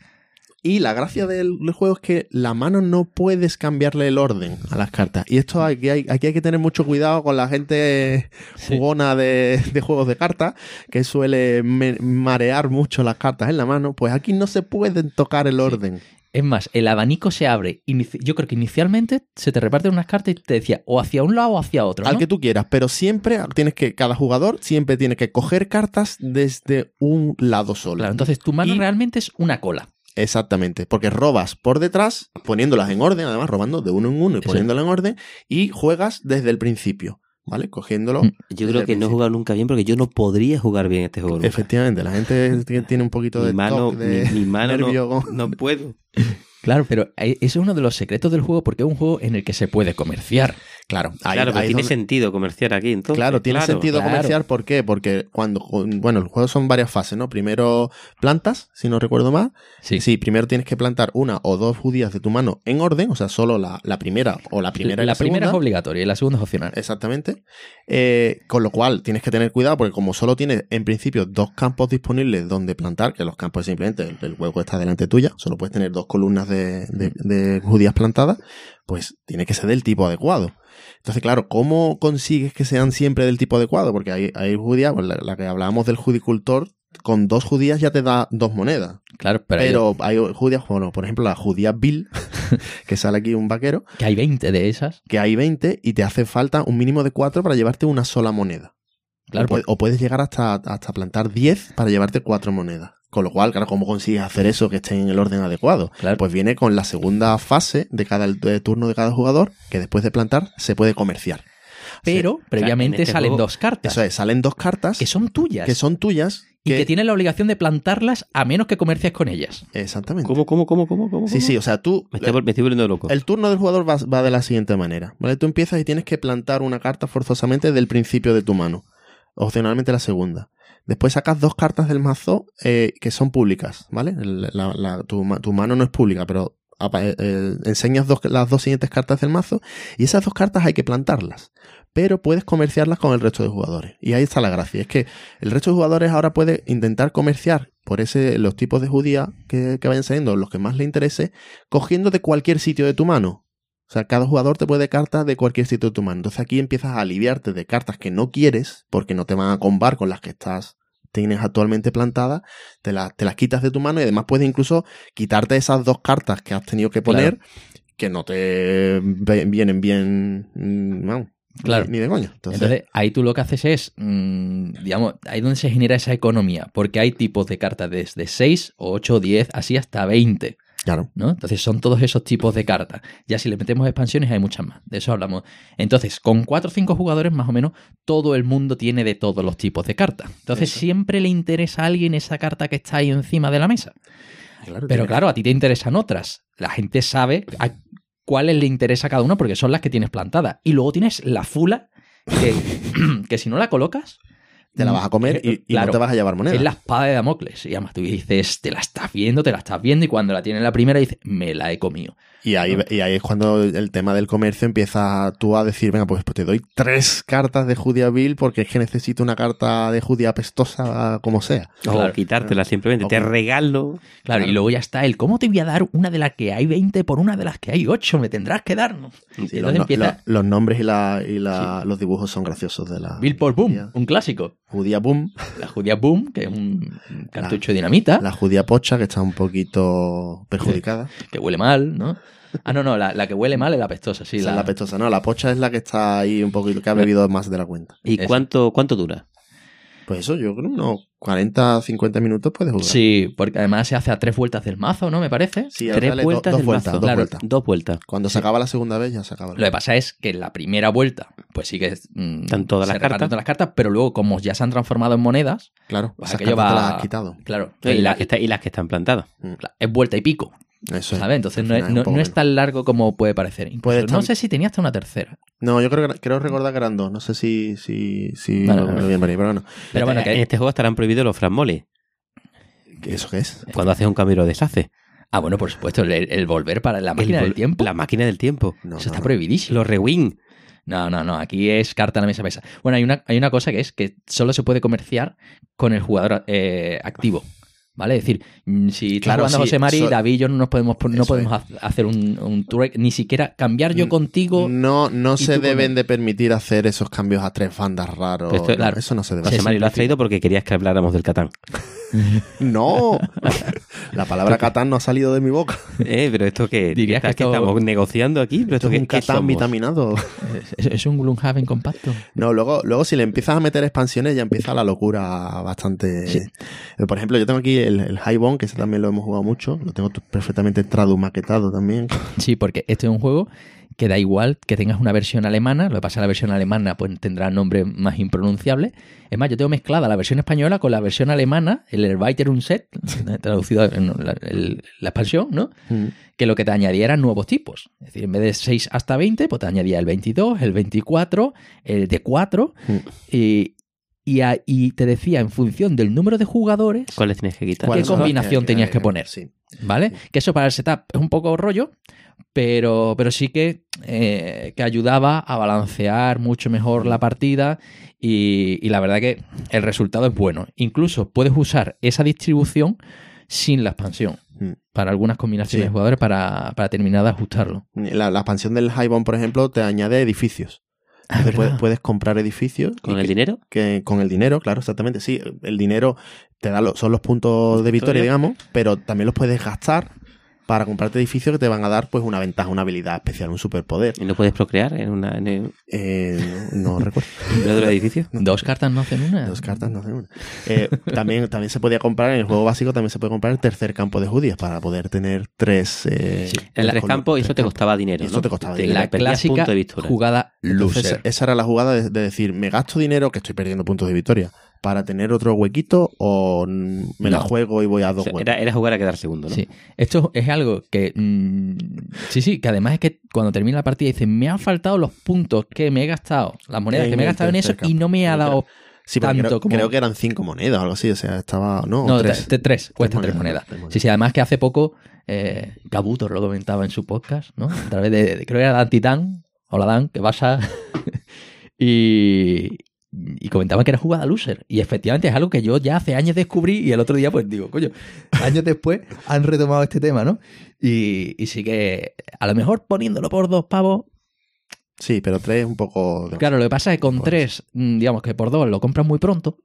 Y la gracia del, del juego es que la mano no puedes cambiarle el orden a las cartas. Y esto aquí hay, aquí hay que tener mucho cuidado con la gente Sí. jugona de, de juegos de cartas, que suele me- marear mucho las cartas en la mano. Pues aquí no se pueden tocar el orden. Es más, el abanico se abre. Yo creo que inicialmente se te reparten unas cartas y te decía o hacia un lado o hacia otro. Al que tú quieras, pero siempre tienes que, cada jugador siempre tiene que coger cartas desde un lado solo. Claro, entonces tu mano Y- realmente es una cola. Exactamente, porque robas por detrás, poniéndolas en orden, además robando de uno en uno y poniéndolas en orden, y juegas desde el principio, ¿vale? Cogiéndolo. Mm. Yo creo que no he jugado nunca bien porque yo no podría jugar bien este juego. nunca. Efectivamente, la gente tiene un poquito de Mi mano, toque de mi, mi mano no- nervio. no, puedo. Claro, pero eh, ese es uno de los secretos del juego porque es un juego en el que se puede comerciar. Claro, ahí- claro, ahí tiene donde- sentido comerciar aquí entonces. Claro, tiene sentido claro. comerciar. ¿Por qué? Porque cuando, bueno, el juego son varias fases, ¿no? Primero plantas, si no recuerdo mal. Sí. Sí, primero tienes que plantar una o dos judías de tu mano en orden, o sea, solo la, la primera o la primera y la la primera es obligatoria y la segunda es opcional. Exactamente. Eh, con lo cual tienes que tener cuidado porque como solo tienes en principio dos campos disponibles donde plantar, que los campos simplemente el, el hueco está delante tuya, solo puedes tener dos columnas de, de- de judías plantadas, pues tiene que ser del tipo adecuado. Entonces, claro, ¿cómo consigues que sean siempre del tipo adecuado? Porque hay, hay judías, pues, la, la que hablábamos del judicultor, con dos judías ya te da dos monedas. Claro, pero, Pero, hay judías, bueno, por ejemplo, la judía Bill, que sale aquí un vaquero, que hay 20 de esas. que hay 20 y te hace falta un mínimo de 4 para llevarte una sola moneda. Claro, o, puede- o puedes llegar hasta, hasta plantar 10 para llevarte 4 monedas. Con lo cual, claro, ¿cómo consigues hacer eso que esté en el orden adecuado? Claro. Pues viene con la segunda fase de cada de turno de cada jugador, que después de plantar se puede comerciar. Pero previamente en este salen juego- dos cartas Eso es, salen dos cartas que son tuyas que son tuyas. y que tienes la obligación de plantarlas a menos que comercies con ellas. Exactamente. ¿Cómo, cómo, cómo, cómo, cómo? Sí, sí, o sea, tú... Me estoy, me estoy volviendo loco. El turno del jugador va, va de la siguiente manera, ¿vale? Tú empiezas y tienes que plantar una carta forzosamente del principio de tu mano, opcionalmente la segunda. Después sacas dos cartas del mazo eh, que son públicas, ¿vale? Tu, ma- tu mano no es pública, pero eh, eh, enseñas las dos siguientes cartas del mazo y esas dos cartas hay que plantarlas. Pero puedes comerciarlas con el resto de jugadores. Y ahí está la gracia. Es que el resto de jugadores ahora puede intentar comerciar por ese los tipos de judía que, que vayan saliendo, los que más le interese, cogiendo de cualquier sitio de tu mano. O sea, cada jugador te puede cartas de cualquier sitio de tu mano. Entonces aquí empiezas a aliviarte de cartas que no quieres, porque no te van a combar con las que estás tienes actualmente plantadas, te, las te las quitas de tu mano y además puedes incluso quitarte esas dos cartas que has tenido que poner que no te vienen bien, mm, Claro. ni, ni de coño. Entonces, Entonces, ahí tú lo que haces es, mm, digamos, ahí donde se genera esa economía, porque hay tipos de cartas desde 6, 8, 10, así hasta 20, claro. ¿no? Entonces son todos esos tipos de cartas. Ya si le metemos expansiones hay muchas más, de eso hablamos. Entonces, con 4 o 5 jugadores más o menos, todo el mundo tiene de todos los tipos de cartas. Entonces Eso. siempre le interesa a alguien esa carta que está ahí encima de la mesa. claro Pero claro, a ti te interesan otras. La gente sabe a cuáles le interesa a cada una porque son las que tienes plantadas. Y luego tienes la fula que, que si no la colocas... te la vas a comer y, y Claro, no te vas a llevar moneda. Es la espada de Damocles. Y además tú dices, te la estás viendo, te la estás viendo. Y cuando la tienes la primera dices, me la he comido. Y ahí, y ahí es cuando el tema del comercio empieza tú a decir, venga, pues, pues te doy tres cartas de judía vil porque es que necesito una carta de judía apestosa como sea. O Claro. quitártela simplemente. O- Te regalo. Claro, y luego ya está el, ¿cómo te voy a dar una de las que hay 20 por una de las que hay 8? Me tendrás que dar. ¿no? Sí, Y los, empieza los- los nombres y, la, y la- los dibujos son graciosos de la Bill por Boom, judía, un clásico. judía boom, La judía Boom, que es un cartucho de dinamita. la judía pocha que está un poquito perjudicada. que huele mal, ¿no? Ah, no, no, la, la que huele mal es la pestosa, sí. Esa La, es la pestosa, no, la pocha es la que está ahí un poquito, que ha bebido más de la cuenta. ¿Y cuánto, cuánto dura? Pues eso, yo creo unos 40, 50 minutos puedes jugar. Sí, porque además se hace a tres vueltas del mazo, ¿no? Me parece. Sí, Tres dale do- vueltas dos del vueltas, mazo. dos Claro, vueltas. Dos vueltas. Cuando se acaba la segunda vez ya se acaba. Lo que pasa es que en la primera vuelta, pues sí que mm, Están todas se las cartas. todas las cartas, pero luego, como ya se han transformado en monedas, Claro, pues esas aquello va- las has quitado. claro, Y la- las, que está- y las que están plantadas. claro, es vuelta y pico, Eso es. ¿sabes? Entonces no es, no- no tan largo como puede parecer. No sé si tenía hasta una tercera. No, yo creo que creo recordar que eran dos. No sé si, si, si Bueno, lo bien pero bueno. Pero bueno, en este juego estarán prohibidos los frasmoles. ¿Qué- ¿Eso qué es? Cuando haces un cambio lo deshace. ah, bueno, por supuesto, el, el volver para la máquina El del tiempo. La máquina del tiempo. No, eso no, está no. prohibidísimo. Los rewind. No, no, no. Aquí es carta a la mesa pesa. Bueno, hay una, hay una cosa que es que solo se puede comerciar con el jugador eh, activo. ¿Vale? Es decir, mm, si está Claro, jugando sí, José Mari, eso- David y yo no nos podemos, no podemos ha- hacer un, un tour, ni siquiera cambiar yo contigo. No, no se deben de permitir hacer esos cambios a tres bandas raros. No, claro. Eso no se debe José. Mari, lo has traído porque querías que habláramos del Catán. No. La palabra Catán no ha salido de mi boca. Eh, pero esto que, Dirías que esto- estamos negociando aquí. Pero Esto esto, es un Catán vitaminado. Es, es un Gloomhaven compacto. No, luego, luego si le empiezas a meter expansiones ya empieza la locura bastante... Sí. Eh, Por ejemplo, yo tengo aquí el, el Highbone, que ese también lo hemos jugado mucho. Lo tengo perfectamente tradu maquetado también. Sí, porque este es un juego que da igual que tengas una versión alemana, lo que pasa es que la versión alemana pues tendrá nombre más impronunciable. Es más, yo tengo mezclada la versión española con la versión alemana, el Erweiterung Set, traducido en la, el- la expansión, ¿no? Mm. Que lo que te añadía eran nuevos tipos. Es decir, en vez de 6 hasta 20, pues te añadía el 22, el 24, el de 4 Mm. y, y, a- y te decía en función del número de jugadores ¿Cuáles tienes que quitar? ¿Qué ¿Cuáles son los combinación tenías que poner? Sí. ¿Vale? Que eso para el setup es un poco rollo, pero, pero sí que, eh, que ayudaba a balancear mucho mejor la partida y, y la verdad que el resultado es bueno. Incluso puedes usar esa distribución sin la expansión Mm. para algunas combinaciones Sí. de jugadores para, para terminar de ajustarlo. La, la expansión del Highbone, por ejemplo, te añade edificios. Ah, Entonces, puedes, puedes comprar edificios. ¿Con el que- dinero? que con el dinero, claro, exactamente, sí. El dinero te da lo- son los puntos de victoria, Victoria. digamos, pero también los puedes gastar para comprarte edificios que te van a dar pues una ventaja, una habilidad especial, un superpoder. ¿Y no puedes procrear en, una, en el Eh, no, no recuerdo. uno de los edificios? Dos cartas no hacen una. Dos cartas no hacen una. Eh, también, también se podía comprar, en el juego básico también se puede comprar el tercer campo de judías para poder tener tres... eh, En tres con- campos y eso tres te costaba dinero. Y eso ¿no? te costaba dinero. La clásica puntos de victoria. jugada Entonces, loser. esa era la jugada de, de decir, me gasto dinero, que estoy perdiendo puntos de victoria, para tener otro huequito o me la No. juego y voy a O dos sea, huecos. era, era jugar a quedar segundo, ¿no? Sí, esto es algo que. mm, sí, sí, que además es que cuando termina la partida dice: Me han faltado los puntos que me he gastado, las monedas En que me he el gastado en eso y no me ha dado. Sí, tanto creo, como- creo que eran cinco monedas o algo así, o sea, estaba... No, No, tres. tres, tres, cuesta tres monedas, monedas. tres monedas. Sí, sí, además que hace poco eh, Gabutor lo comentaba en su podcast, ¿no? A través de, de- creo que era Dan Titán, hola Dan, que vas a... y, y comentaba que era jugada loser. Y efectivamente es algo que yo ya hace años descubrí y el otro día pues digo, coño, años después han retomado este tema, ¿no? Y, y sí que a lo mejor poniéndolo por dos pavos, Sí, pero tres es un poco... claro, lo que pasa es que con tres, mm, digamos que por dos lo compras muy pronto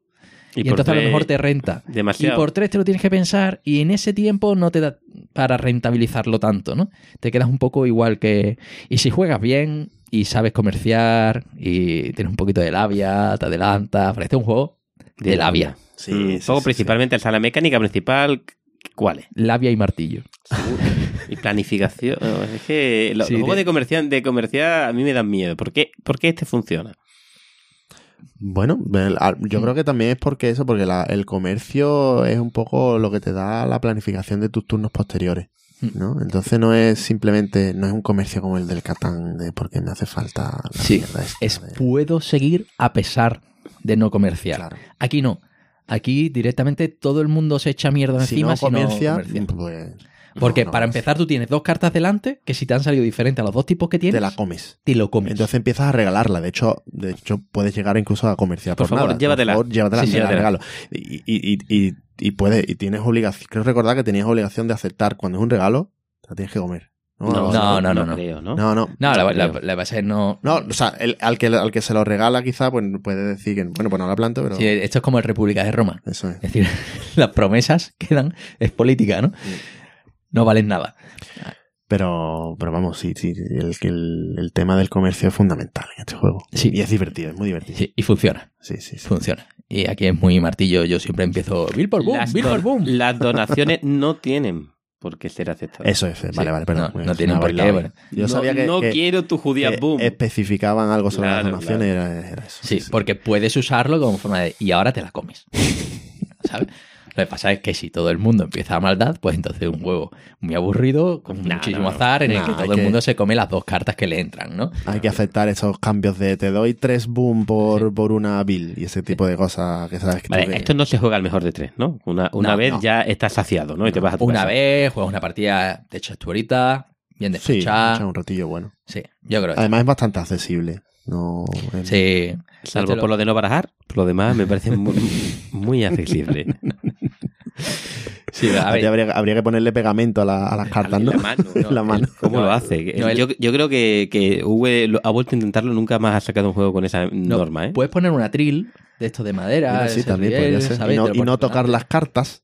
y, por entonces a lo mejor te renta. Y Demasiado. por tres te lo tienes que pensar y en ese tiempo no te da para rentabilizarlo tanto, ¿no? Te quedas un poco igual que... Y si juegas bien y sabes comerciar y tienes un poquito de labia, te adelantas, parece un juego de labia. Sí, Mm, sí, sí, principalmente, sea, la mecánica principal, ¿cuál es? Labia y martillo. Y planificación. Es que los, Sí, los juegos de- de comercial, de comercial a mí me dan miedo. ¿Por qué, ¿Por qué este funciona? Bueno, el- a- Mm. yo creo que también es porque eso, porque la- el comercio es un poco lo que te da la planificación de tus turnos posteriores. ¿No? Entonces no es simplemente, no es un comercio como el del Catán, de porque me hace falta la Sí, Es de- puedo seguir a pesar de no comerciar. Claro. Aquí no. Aquí directamente todo el mundo se echa mierda Si encima no si no comercia, pues... Porque no, no para empezar tú tienes dos cartas delante que si te han salido diferentes a los dos tipos que tienes, Te la comes. te lo comes. Entonces empiezas a regalarla. De hecho, de hecho puedes llegar incluso a comerciar por, Por favor, nada. llévatela. Por favor, llévatela, Sí, te la llévatela. regalo. Y, y, y, y, puedes, y tienes obligación. Creo recordar que tenías obligación de aceptar cuando es un regalo, te la tienes que comer. No, no, no, no. creo, ¿no? No, no. No, la, la, creo. la base es no. No, o sea, el- al, que, al que se lo regala quizá, pues puede decir que, bueno, pues no la planto, pero... Sí, esto es como el República de Roma. Eso es. Es decir, las promesas que dan es política, ¿no? No valen nada. Pero, pero vamos, sí, sí, el, el, el tema del comercio es fundamental en este juego. Sí. Y es divertido, es muy divertido. Sí, y funciona. Sí, sí, sí. Funciona. Y aquí es muy martillo. Yo siempre empiezo. Bill por boom, Las, Bill don- por boom. las donaciones no tienen por qué ser aceptadas. Eso es, vale, Sí. vale, perdón. No, se tienen por qué, bueno. Yo no, sabía que, no que- quiero tu judía que boom. especificaban algo sobre Claro, las donaciones, claro. era, era eso. Sí, porque puedes usarlo como forma de. Y ahora te la comes. ¿Sabes? Lo que pasa es que si todo el mundo empieza a maldad, pues entonces es un juego muy aburrido, con muchísimo no, azar, en el que todo el que- mundo se come las dos cartas que le entran, ¿no? Hay que aceptar esos cambios de te doy tres boom por, por una bill y ese tipo de cosas que sabes que Vale, te- esto no se juega al mejor de tres, ¿no? Una, una No, vez no. ya estás saciado, ¿no? Y te vas a tu Una casa. vez, juegas una partida, te echas tu horita, bien Sí, despechada. echa un ratillo bueno. Sí, yo creo que Además es bastante accesible. No, Sí. Salvo por lo de no barajar, por lo demás me parece muy, muy accesible. Sí, a Habría, ver, habría- habría que ponerle pegamento a, la- a las cartas, ¿no? La mano, ¿no? La mano. ¿Cómo No, lo hace? no, el- yo, yo creo que, que V ha vuelto a intentarlo, nunca más ha sacado un juego con esa no, norma, ¿eh? Puedes poner una trill de esto de madera. Mira, sí, también riel, podría ser. ¿sabes? Y no, y tocar las cartas.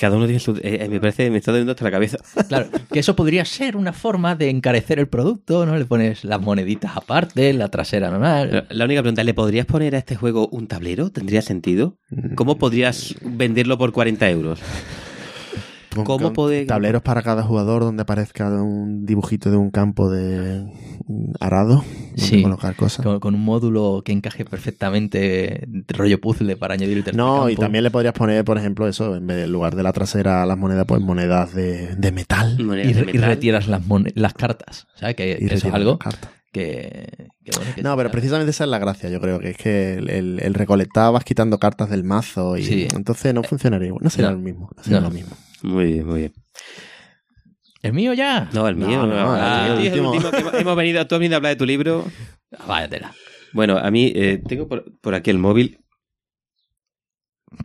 Cada uno tiene su... eh, me parece, me está dando hasta la cabeza. Claro, que eso podría ser una forma de encarecer el producto, ¿no? Le pones las moneditas aparte, la trasera normal. La única pregunta, ¿le podrías poner a este juego un tablero? ¿Tendría sentido? ¿Cómo podrías venderlo por 40 euros? Con- ¿Cómo con puede- Tableros para cada jugador donde aparezca un dibujito de un campo de arado. Donde Sí. colocar cosas. Con, con un módulo que encaje perfectamente rollo puzzle para añadir el tercer No, y también le podrías poner, por ejemplo, eso, en vez de en lugar de la trasera a las monedas, pues monedas de, de metal. Monedas Y, de y metal. retiras las, las cartas. ¿Sabes? Que, Y que eso es algo que, que bueno, que No, pero precisamente esa es la gracia, yo creo, que es que el, el, el recolectar vas quitando cartas del mazo y Sí. entonces no funcionaría igual. No será No. el mismo. No será No. lo mismo. Muy bien, muy bien. ¿El mío ya? No, el mío. No, no, no, el el tío es el último. último que hemos- venido, tú has venido a hablar de tu libro. Ah, Váyatela. Bueno, a mí eh, tengo por, por aquí el móvil.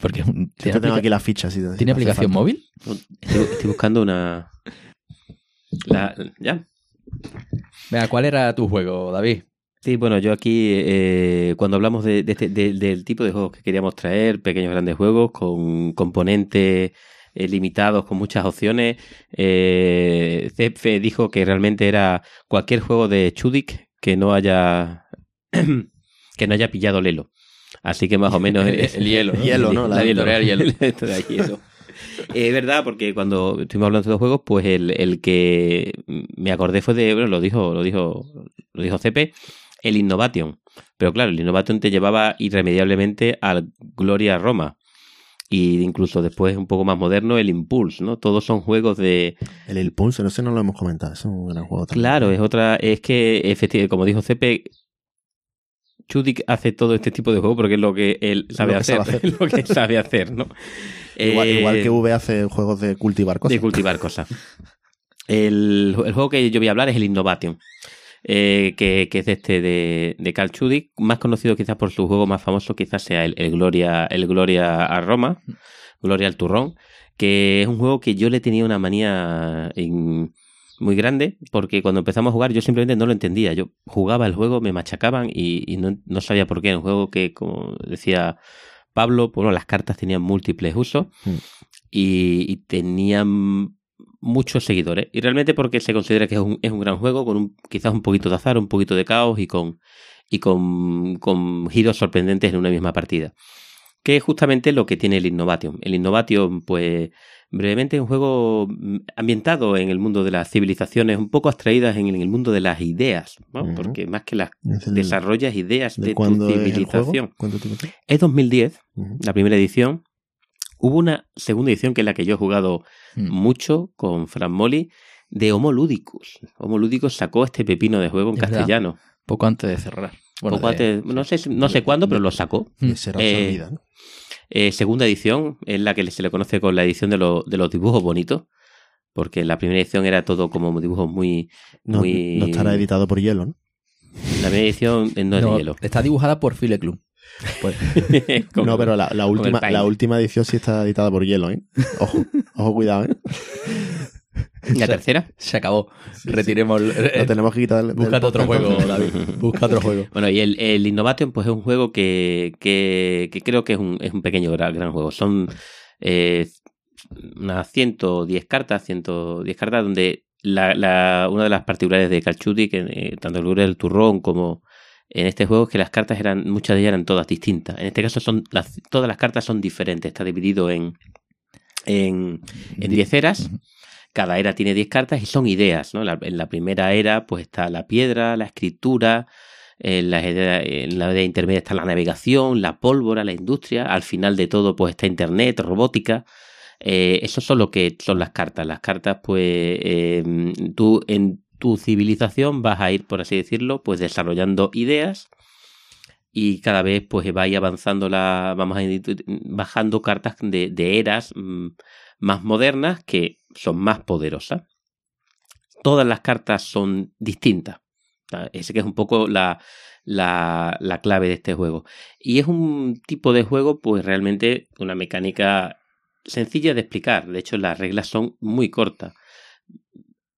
Porque Yo tengo aquí la ficha. Si ¿tiene aplicación falta. móvil? Estoy, estoy buscando una... La, ¿Ya? Venga, ¿cuál era tu juego, David? Sí, bueno, yo aquí, eh, cuando hablamos de, de este- de- del tipo de juegos que queríamos traer, pequeños grandes juegos, con componentes eh, limitados con muchas opciones. Eh, Cefe dijo que realmente era cualquier juego de Chudik que no haya que no haya pillado Lelo. Así que más o menos el, hielo, ¿no? Hielo, ¿no? La, La hielo. hielo. Es verdad, porque cuando estuvimos hablando de estos juegos, pues el, el que me acordé fue de, bueno, lo dijo, lo dijo, lo dijo CP, el Innovation. Pero claro, el Innovation te llevaba irremediablemente al Gloria Roma. Y incluso después, un poco más moderno, el Impulse, ¿no? Todos son juegos de. El El Pulse, no sé, no lo hemos comentado. Es un gran juego también. Claro, es otra. Es que, efectivamente, como dijo CP, Chudik hace todo este tipo de juegos porque es lo que él sabe Lo que hacer. sabe hacer. es lo que sabe hacer, ¿no? Igual, Eh, igual que V hace juegos de cultivar cosas. de cultivar cosas. El, el juego que yo voy a hablar es el Innovation, eh, que, que es de este de, de Carl Chudik, más conocido quizás por su juego más famoso, quizás sea el, el Gloria, el Gloria a Roma, Gloria al Turrón, que es un juego que yo le tenía una manía en- muy grande, porque cuando empezamos a jugar yo simplemente no lo entendía. Yo jugaba el juego, me machacaban y, y no, no sabía por qué. Era un juego que, como decía Pablo, bueno, las cartas tenían múltiples usos Mm. y, y tenían muchos seguidores. Y realmente porque se considera que es un, es un gran juego, con un, quizás un poquito de azar, un poquito de caos y con, y con, con giros sorprendentes en una misma partida. Que es justamente lo que tiene el Innovation. El Innovation, pues, brevemente es un juego mm, ambientado en el mundo de las civilizaciones, un poco abstraídas en el mundo de las ideas, ¿no? Porque más que las desarrollas ideas ¿De de tu cuándo es el civilización. Es 2010, Ujú. la primera edición. Hubo una segunda edición que es la que yo he jugado Mm. mucho con Fran Molly de Homo Ludicus. Homo Ludicus sacó este pepino de juego en Es verdad. castellano. Poco antes de cerrar. Bueno, Poco de- antes- no sé, no sé cuándo, pero lo sacó. Mm. De ser Eh, ¿no? Eh, segunda edición es la que se le conoce con la edición de, lo- de los dibujos bonitos. Porque la primera edición era todo como dibujos muy. No, muy- no estará editado por hielo, ¿no? La primera edición eh, no es No, de hielo. Está dibujada por File Club. Pues, no, pero la, la última, la última edición sí está editada por hielo, ¿eh? Ojo, ojo, cuidado, ¿eh? La tercera. se acabó. Retiremos. Lo tenemos que quitar del, del Búscate otro juego. David. Busca otro juego. Bueno, y el, el Innovation, pues es un juego que, que, que creo que es un, es un pequeño gran, gran juego. Son eh, unas 110 cartas, 110 cartas donde la, la, una de las particularidades de Calchuti, que eh, tanto el del Turrón como en este juego, es que las cartas eran, muchas de ellas eran todas distintas. En este caso son las, todas las cartas son diferentes. Está dividido en, en, en 10 eras. Cada era tiene 10 cartas y son ideas, ¿no? La- en la primera era, pues está la piedra, la escritura, en la, idea- en la intermedia está la navegación, la pólvora, la industria, al final de todo, pues está internet, robótica. Eh, eso son lo que son las cartas. Las cartas, pues, eh, tú en tu civilización vas a ir, por así decirlo, pues desarrollando ideas y cada vez pues va avanzando la vamos a bajando cartas de, eras mm, más modernas que son más poderosas. Todas las cartas son distintas ese que es un poco la, la, la clave de este juego. Y es un tipo de juego pues realmente una mecánica sencilla de explicar. De hecho las reglas son muy cortas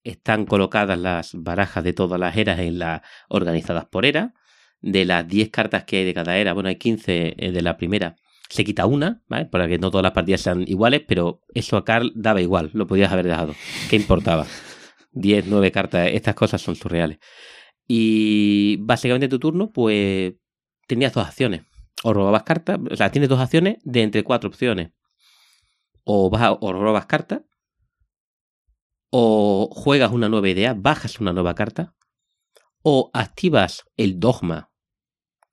están colocadas las barajas de todas las eras en la organizadas por era de las 10 cartas que hay de cada era, bueno, hay 15 eh, de la primera, se quita una, ¿vale? Para que no todas las partidas sean iguales, pero eso a Carl daba igual, lo podías haber dejado. ¿Qué importaba? 10, 9 cartas, estas cosas son surreales. Y básicamente en tu turno, pues tenías dos acciones. O robabas cartas, o sea, tienes dos acciones de entre cuatro opciones. O, vas a- o robas cartas, o juegas una nueva idea, bajas una nueva carta, o activas el dogma,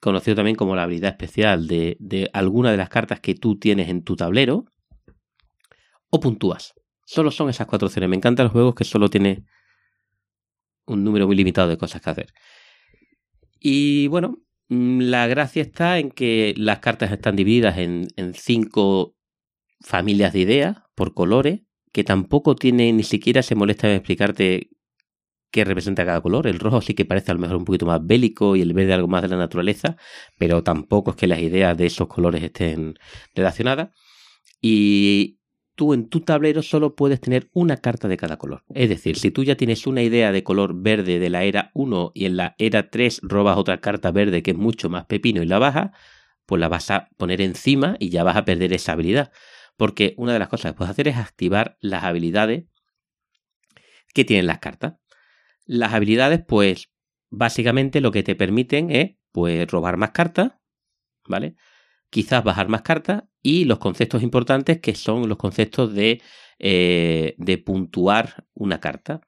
conocido también como la habilidad especial de, de alguna de las cartas que tú tienes en tu tablero, o puntúas. Solo son esas cuatro opciones. Me encantan los juegos que solo tiene un número muy limitado de cosas que hacer. Y bueno, mm, la gracia está en que las cartas están divididas en, en cinco familias de ideas por colores, que tampoco tiene ni siquiera se molesta en explicarte qué representa cada color. El rojo sí que parece a lo mejor un poquito más bélico y el verde algo más de la naturaleza, pero tampoco es que las ideas de esos colores estén relacionadas. Y tú en tu tablero solo puedes tener una carta de cada color. Es decir, si tú ya tienes una idea de color verde de la era 1 y en la era 3 robas otra carta verde que es mucho más pepino y la bajas, pues la vas a poner encima y ya vas a perder esa habilidad. Porque una de las cosas que puedes hacer es activar las habilidades que tienen las cartas. Las habilidades, pues, básicamente lo que te permiten es, pues, robar más cartas, ¿vale? Quizás bajar más cartas y los conceptos importantes que son los conceptos de, eh, de puntuar una carta.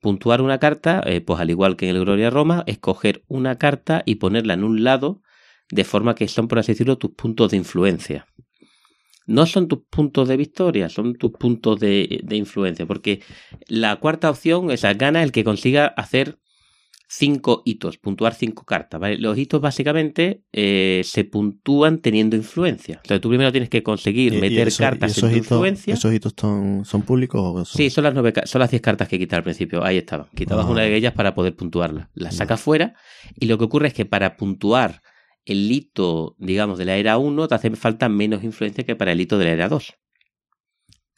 Puntuar una carta, eh, pues al igual que en el Gloria Roma, es coger una carta y ponerla en un lado de forma que son, por así decirlo, tus puntos de influencia. No son tus puntos de victoria, son tus puntos de, influencia, porque la cuarta opción es gana el que consiga hacer cinco hitos, puntuar cinco cartas. Los hitos básicamente eh, se puntúan teniendo influencia. Entonces tú primero tienes que conseguir meter cartas en influencia. ¿Esos hitos son, públicos? O Sí, son las, nueve, son las diez cartas que quitas al principio. Ahí estaban. Quitabas una de ellas para poder puntuarla. La sacas fuera y lo que ocurre es que para puntuar el hito, digamos, de la era 1 te hace falta menos influencia que para el hito de la era 2.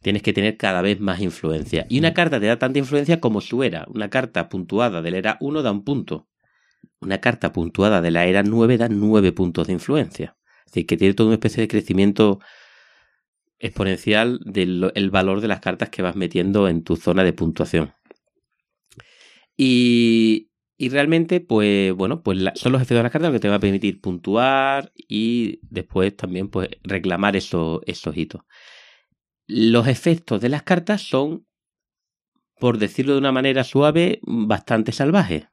Tienes que tener cada vez más influencia. Y una carta te da tanta influencia como su era. Una carta puntuada de la era 1 da un punto. Una carta puntuada de la era 9 da 9 puntos de influencia. Es decir, que tiene toda una especie de crecimiento exponencial del valor de las cartas que vas metiendo en tu zona de puntuación. Y, y realmente, pues bueno, pues son los efectos de la carta lo que te va a permitir puntuar y después también pues reclamar esos, esos hitos. Los efectos de las cartas son, por decirlo de una manera suave, bastante salvajes.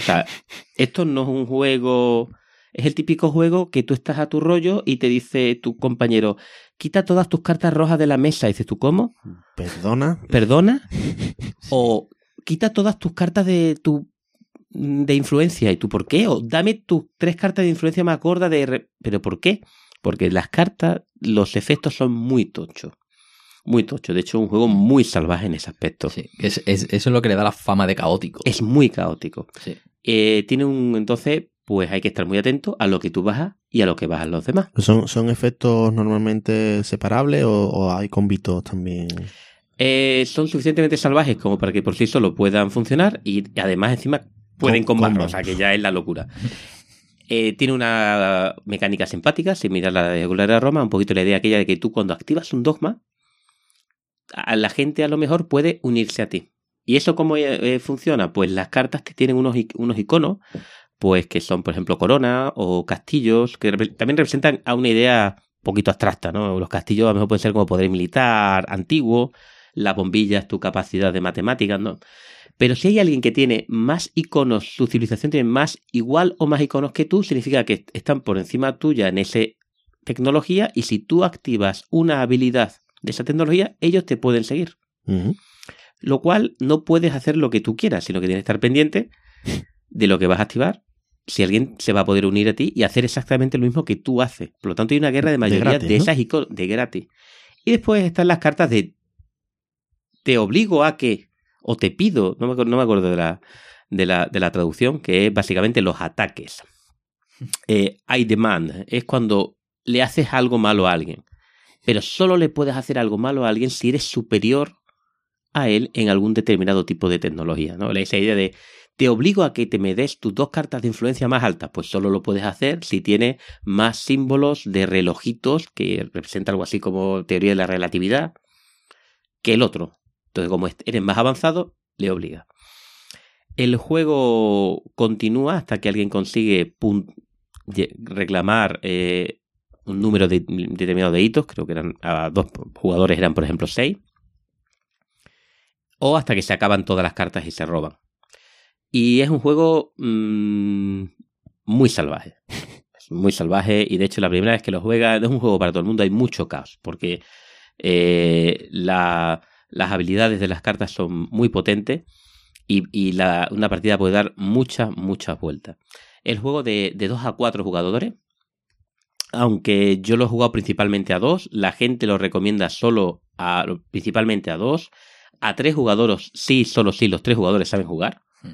O sea, esto no es un juego... Es el típico juego que tú estás a tu rollo y te dice tu compañero, quita todas tus cartas rojas de la mesa. Y dices tú, ¿cómo? ¿Perdona? ¿Perdona? O quita todas tus cartas de tu de influencia. ¿Y tú por qué? O dame tus tres cartas de influencia más gordas de... ¿Pero por qué? Porque las cartas, los efectos son muy tochos. Muy tochos. De hecho, es un juego muy salvaje en ese aspecto. Sí, es, eso es lo que le da la fama de caótico. Es muy caótico. Sí. Eh, tiene un... Entonces, pues hay que estar muy atento a lo que tú bajas y a lo que bajan los demás. ¿Son, son efectos normalmente separables o, hay convitos también? Eh, son suficientemente salvajes como para que por sí solo puedan funcionar y además encima pueden combatir, o sea que ya es la locura. Eh, tiene una mecánica simpática, sin mirar la de de Roma, un poquito la idea aquella de que tú cuando activas un dogma, a la gente a lo mejor puede unirse a ti. ¿Y eso cómo eh, funciona? Pues las cartas que tienen unos, unos iconos, pues que son, por ejemplo, corona o castillos, que también representan a una idea un poquito abstracta, ¿no? Los castillos a lo mejor pueden ser como poder militar antiguo, la bombilla es tu capacidad de matemáticas, ¿no? Pero si hay alguien que tiene más iconos, su civilización tiene más igual o más iconos que tú, significa que están por encima tuya en esa tecnología y si tú activas una habilidad de esa tecnología, ellos te pueden seguir. Lo cual no puedes hacer lo que tú quieras, sino que tienes que estar pendiente de lo que vas a activar, si alguien se va a poder unir a ti y hacer exactamente lo mismo que tú haces. Por lo tanto, hay una guerra de mayoría de, esas iconos de gratis. Y después están las cartas de te obligo a que o te pido, no me, no me acuerdo de la, de, la, de la, traducción, que es básicamente los ataques. Eh, I demand es cuando le haces algo malo a alguien, pero solo le puedes hacer algo malo a alguien si eres superior a él en algún determinado tipo de tecnología. ¿no? Esa idea de te obligo a que te me des tus dos cartas de influencia más altas, pues solo lo puedes hacer si tiene más símbolos de relojitos que representa algo así como teoría de la relatividad que el otro. Entonces, como eres más avanzado, le obliga. El juego continúa hasta que alguien consigue reclamar eh, un número determinado de hitos, creo que eran a dos jugadores eran por ejemplo seis, o hasta que se acaban todas las cartas y se roban. Y es un juego mm, muy salvaje. Es muy salvaje y de hecho la primera vez que lo juega es un juego para todo el mundo, hay mucho caos, porque eh, la las habilidades de las cartas son muy potentes y, una partida puede dar muchas, muchas vueltas. El juego de, de 2 a 4 jugadores, aunque yo lo he jugado principalmente a 2, la gente lo recomienda solo a, principalmente a 2. A 3 jugadores, sí, solo sí, los 3 jugadores saben jugar. Hmm.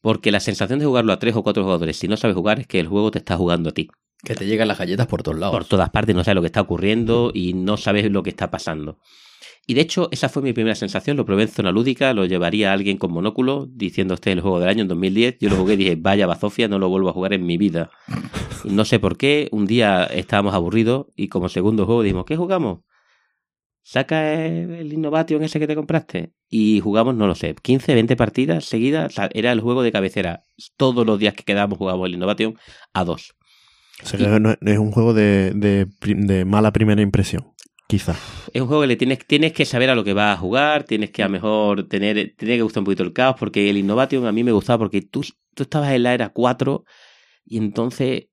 Porque la sensación de jugarlo a 3 o 4 jugadores, si no sabes jugar, es que el juego te está jugando a ti. Que te llegan las galletas por todos lados. Por todas partes, no sabes lo que está ocurriendo y no sabes lo que está pasando. Y de hecho, esa fue mi primera sensación. Lo probé en zona lúdica, lo llevaría a alguien con monóculo diciendo este es el juego del año en 2010. Yo lo jugué y dije, vaya bazofia, no lo vuelvo a jugar en mi vida. no sé por qué. Un día estábamos aburridos y como segundo juego dijimos, ¿qué jugamos? saca el Innovation ese que te compraste y jugamos, no lo sé, 15, 20 partidas seguidas. Era el juego de cabecera. Todos los días que quedábamos jugábamos el Innovation a dos. O sea, que no- es un juego de mala primera impresión, quizá. Es un juego que le tienes, tienes que saber a lo que vas a jugar, tienes que a mejor tener, tiene que gustar un poquito el caos, porque el Innovation a mí me gustaba porque tú, tú estabas en la era 4 y entonces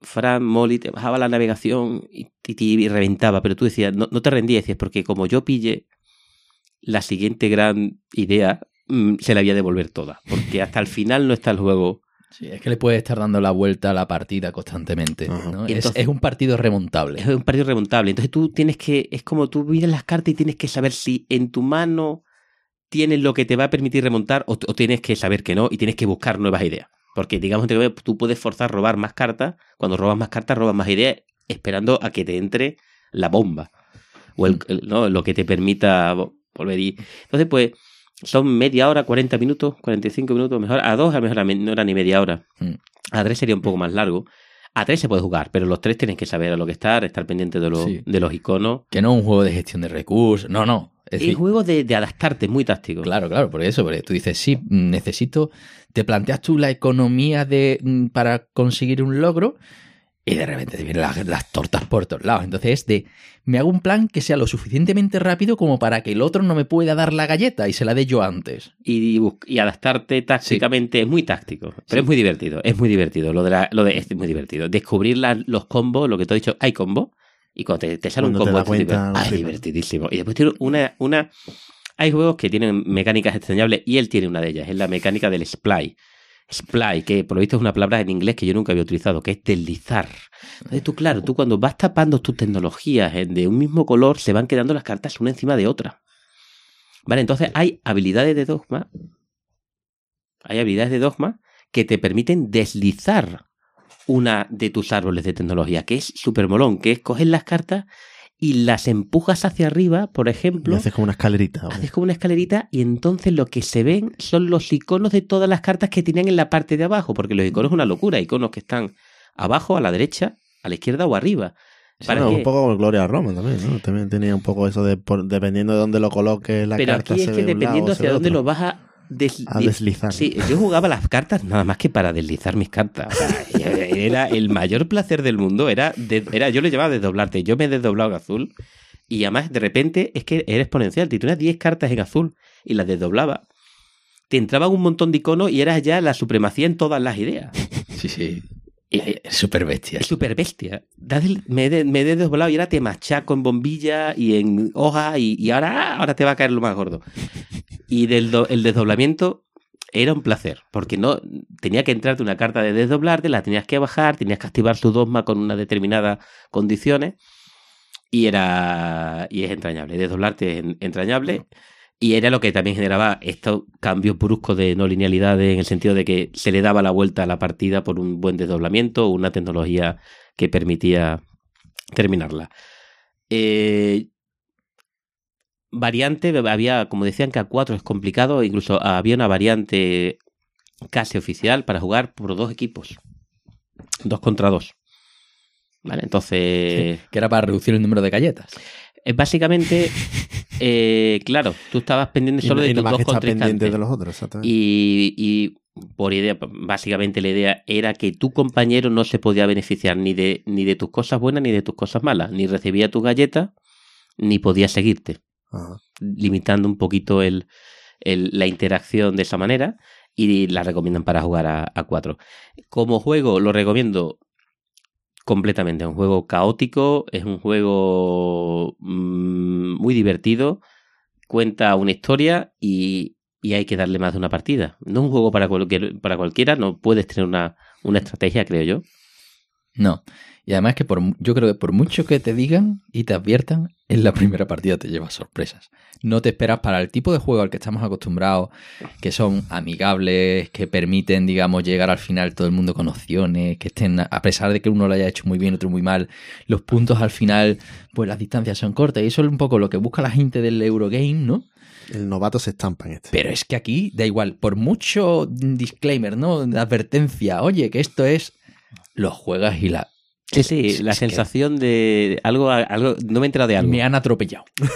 Fran Molly te bajaba la navegación y, y- y reventaba, pero tú decías, no, no te rendías, decías, porque como yo pille la siguiente gran idea, mm, se la voy a devolver toda, porque hasta el final no está el juego. Sí, es que le puedes estar dando la vuelta a la partida constantemente. Es- un partido remontable. Es un partido remontable. Entonces tú tienes que, es como tú miras las cartas y tienes que saber si en tu mano tienes lo que te va a permitir remontar o, o tienes que saber que no y tienes que buscar nuevas ideas. Porque digamos que tú puedes forzar a robar más cartas. Cuando robas más cartas, robas más ideas esperando a que te entre la bomba. O el, el- ¿no? lo que te permita vo- volver. Y, entonces, pues, son media hora, 40 minutos, 45 minutos, mejor. A dos, a lo mejor no era ni media hora. Mm. A tres sería un poco más largo. A tres se puede jugar, pero los tres tienes que saber a lo que estar, estar pendiente de, Sí. de los iconos. Que no es un juego de gestión de recursos. No, no. Es Es decir, juego de, de adaptarte, muy táctico. Claro, claro, por eso, porque tú dices, sí, mm, necesito, te planteas tú la economía de mm, para conseguir un logro y de repente te vienen las, las tortas por todos lados. Entonces es de, me hago un plan que sea lo suficientemente rápido como para que el otro no me pueda dar la galleta y se la dé yo antes. Y, y adaptarte tácticamente es muy táctico, pero Sí. es muy divertido, es muy divertido. Lo de, la- lo de es muy divertido. Descubrir la- los combos, lo que te he dicho, hay combo. Y cuando te, te sale un Cuando te combo, das tipo, cuenta, ah, es divertidísimo. Y después tiene una, una. Hay juegos que tienen mecánicas extrañables y él tiene una de ellas, es la mecánica del splay. Splay, que por lo visto es una palabra en inglés que yo nunca había utilizado, que es deslizar. Entonces tú, claro, tú cuando vas tapando tus tecnologías de un mismo color, se van quedando las cartas una encima de otra. Vale, entonces hay habilidades de dogma. Hay habilidades de dogma que te permiten deslizar una de tus árboles de tecnología, que es súper molón, que es coger las cartas y las empujas hacia arriba, por Y ejemplo, haces como una escalerita. ¿vale? haces como una escalerita y entonces lo que se ven son los iconos de todas las cartas que tienen en la parte de abajo, porque los iconos es una locura, iconos que están abajo, a la derecha, a la izquierda o arriba. Para que- un poco como Gloria Roma también, ¿no? También tenía un poco eso de, por- dependiendo de dónde lo coloques la Pero carta aquí es se que lado dependiendo hacia dónde lo vas a, desli- a deslizar. Sí, yo jugaba las cartas nada más que para deslizar mis cartas. O sea, era el mayor placer del mundo. Era, de- era yo le llamaba desdoblarte. Yo me he desdoblado en azul. Y además, de repente, es que era exponencial. Si tenías 10 cartas en azul y las desdoblaba, te entraban un montón de iconos y eras ya la supremacía en todas las ideas. Sí, sí. Es súper bestia. Es súper bestia. Me he, de- me he desdoblado y ahora te machaco en bombilla y en hoja y, y ahora, ahora te va a caer lo más gordo. Y del do- el desdoblamiento era un placer, porque no tenía que entrarte una carta de desdoblarte, la tenías que bajar, tenías que activar su dogma con unas determinadas condiciones y era y es entrañable. Desdoblarte es en- entrañable y era lo que también generaba estos cambios bruscos de no linealidad en el sentido de que se le daba la vuelta a la partida por un buen desdoblamiento o una tecnología que permitía terminarla. Eh, variante, había, como decían que a 4 es complicado, incluso había una variante casi oficial para jugar por dos equipos. Dos contra dos. Vale, entonces... Que era para reducir el número de galletas. Básicamente, eh, claro, tú estabas pendiente solo de y tus dos pendiente contrincantes. de los otros, exactamente. Y, y por idea, básicamente la idea era que tu compañero no se podía beneficiar ni de, ni de tus cosas buenas ni de tus cosas malas. Ni recibía tus galletas, ni podía seguirte. Ajá. Limitando un poquito el, el- la interacción de esa manera. Y la recomiendan para jugar a, a cuatro. Como juego, lo recomiendo completamente. Es un juego caótico, es un juego mm, muy divertido, cuenta una historia y, y hay que darle más de una partida. No es un juego para, para cualquiera, no puedes tener una, una estrategia, creo yo. No. Y además que por, yo creo que por mucho que te digan y te adviertan, en la primera partida te llevas sorpresas. No te esperas para el tipo de juego al que estamos acostumbrados, que son amigables, que permiten, digamos, llegar al final todo el mundo con opciones, que estén, a pesar de que uno lo haya hecho muy bien, otro muy mal, los puntos al final, pues las distancias son cortas. Y eso es un poco lo que busca la gente del Eurogame, ¿no? El novato se estampa en este. Pero es que aquí da igual, por mucho disclaimer, ¿no? De advertencia, oye, que esto es. Lo juegas y la. Sí, sí, la es que sensación de algo, algo, no me he enterado de algo. Me han atropellado.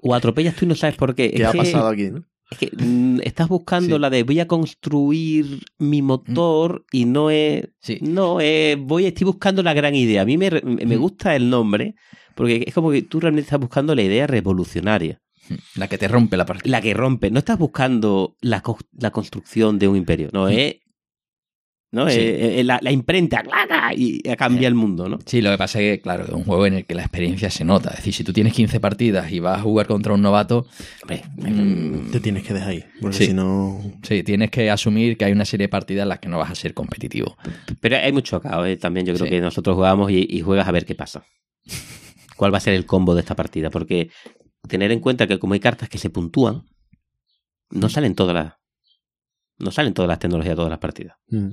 O atropellas tú y no sabes por qué. ¿Qué es ha que, pasado aquí? no? es que, mm, estás buscando Sí. la de voy a construir mi motor y no es, Sí. no es, voy, estoy buscando la gran idea. A mí me, me Mm. gusta el nombre porque es como que tú realmente estás buscando la idea revolucionaria, La que te rompe la partida. la que rompe. No estás buscando la, co- la construcción de un imperio, no Mm. es, no Sí. es, es la, la imprenta ¡clac! y cambia el mundo, ¿no? Sí, lo que pasa es que, claro, es un juego en el que la experiencia se nota. Es decir, si tú tienes 15 partidas y vas a jugar contra un novato, Hombre, mm, Te tienes que dejar ahí. Porque Sí. si no. sí, tienes que asumir que hay una serie de partidas en las que no vas a ser competitivo. Pero hay mucho caos, ¿eh? también yo creo Sí. que nosotros jugamos y, y juegas a ver qué pasa. ¿Cuál va a ser el combo de esta partida? Porque tener en cuenta que como hay cartas que se puntúan, no salen todas las no salen todas las tecnologías de todas las partidas. Mm.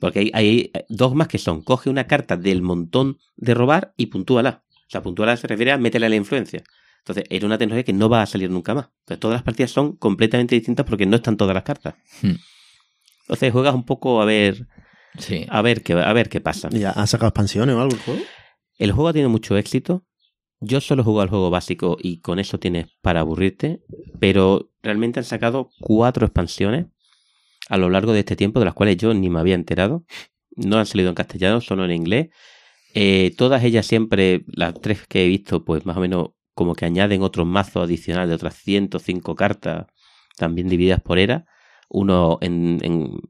Porque hay, hay dos más que son, coge una carta del montón de robar y puntúala. O sea, puntúala se refiere a métele la influencia. Entonces, era una tecnología que no va a salir nunca más. Entonces, todas las partidas son completamente distintas porque no están todas las cartas. Hmm. Entonces, juegas un poco a ver, Sí. a ver qué, a ver qué pasa. ¿Ya ha sacado expansiones o algo el juego? El juego ha tenido mucho éxito. Yo solo juego al juego básico y con eso tienes para aburrirte. Pero realmente han sacado cuatro expansiones a lo largo de este tiempo, de las cuales yo ni me había enterado. No han salido en castellano, solo en inglés. Eh, todas ellas siempre, las tres que he visto, pues más o menos como que añaden otro mazo adicional de otras 105 cartas, también divididas por era. Uno, en, en,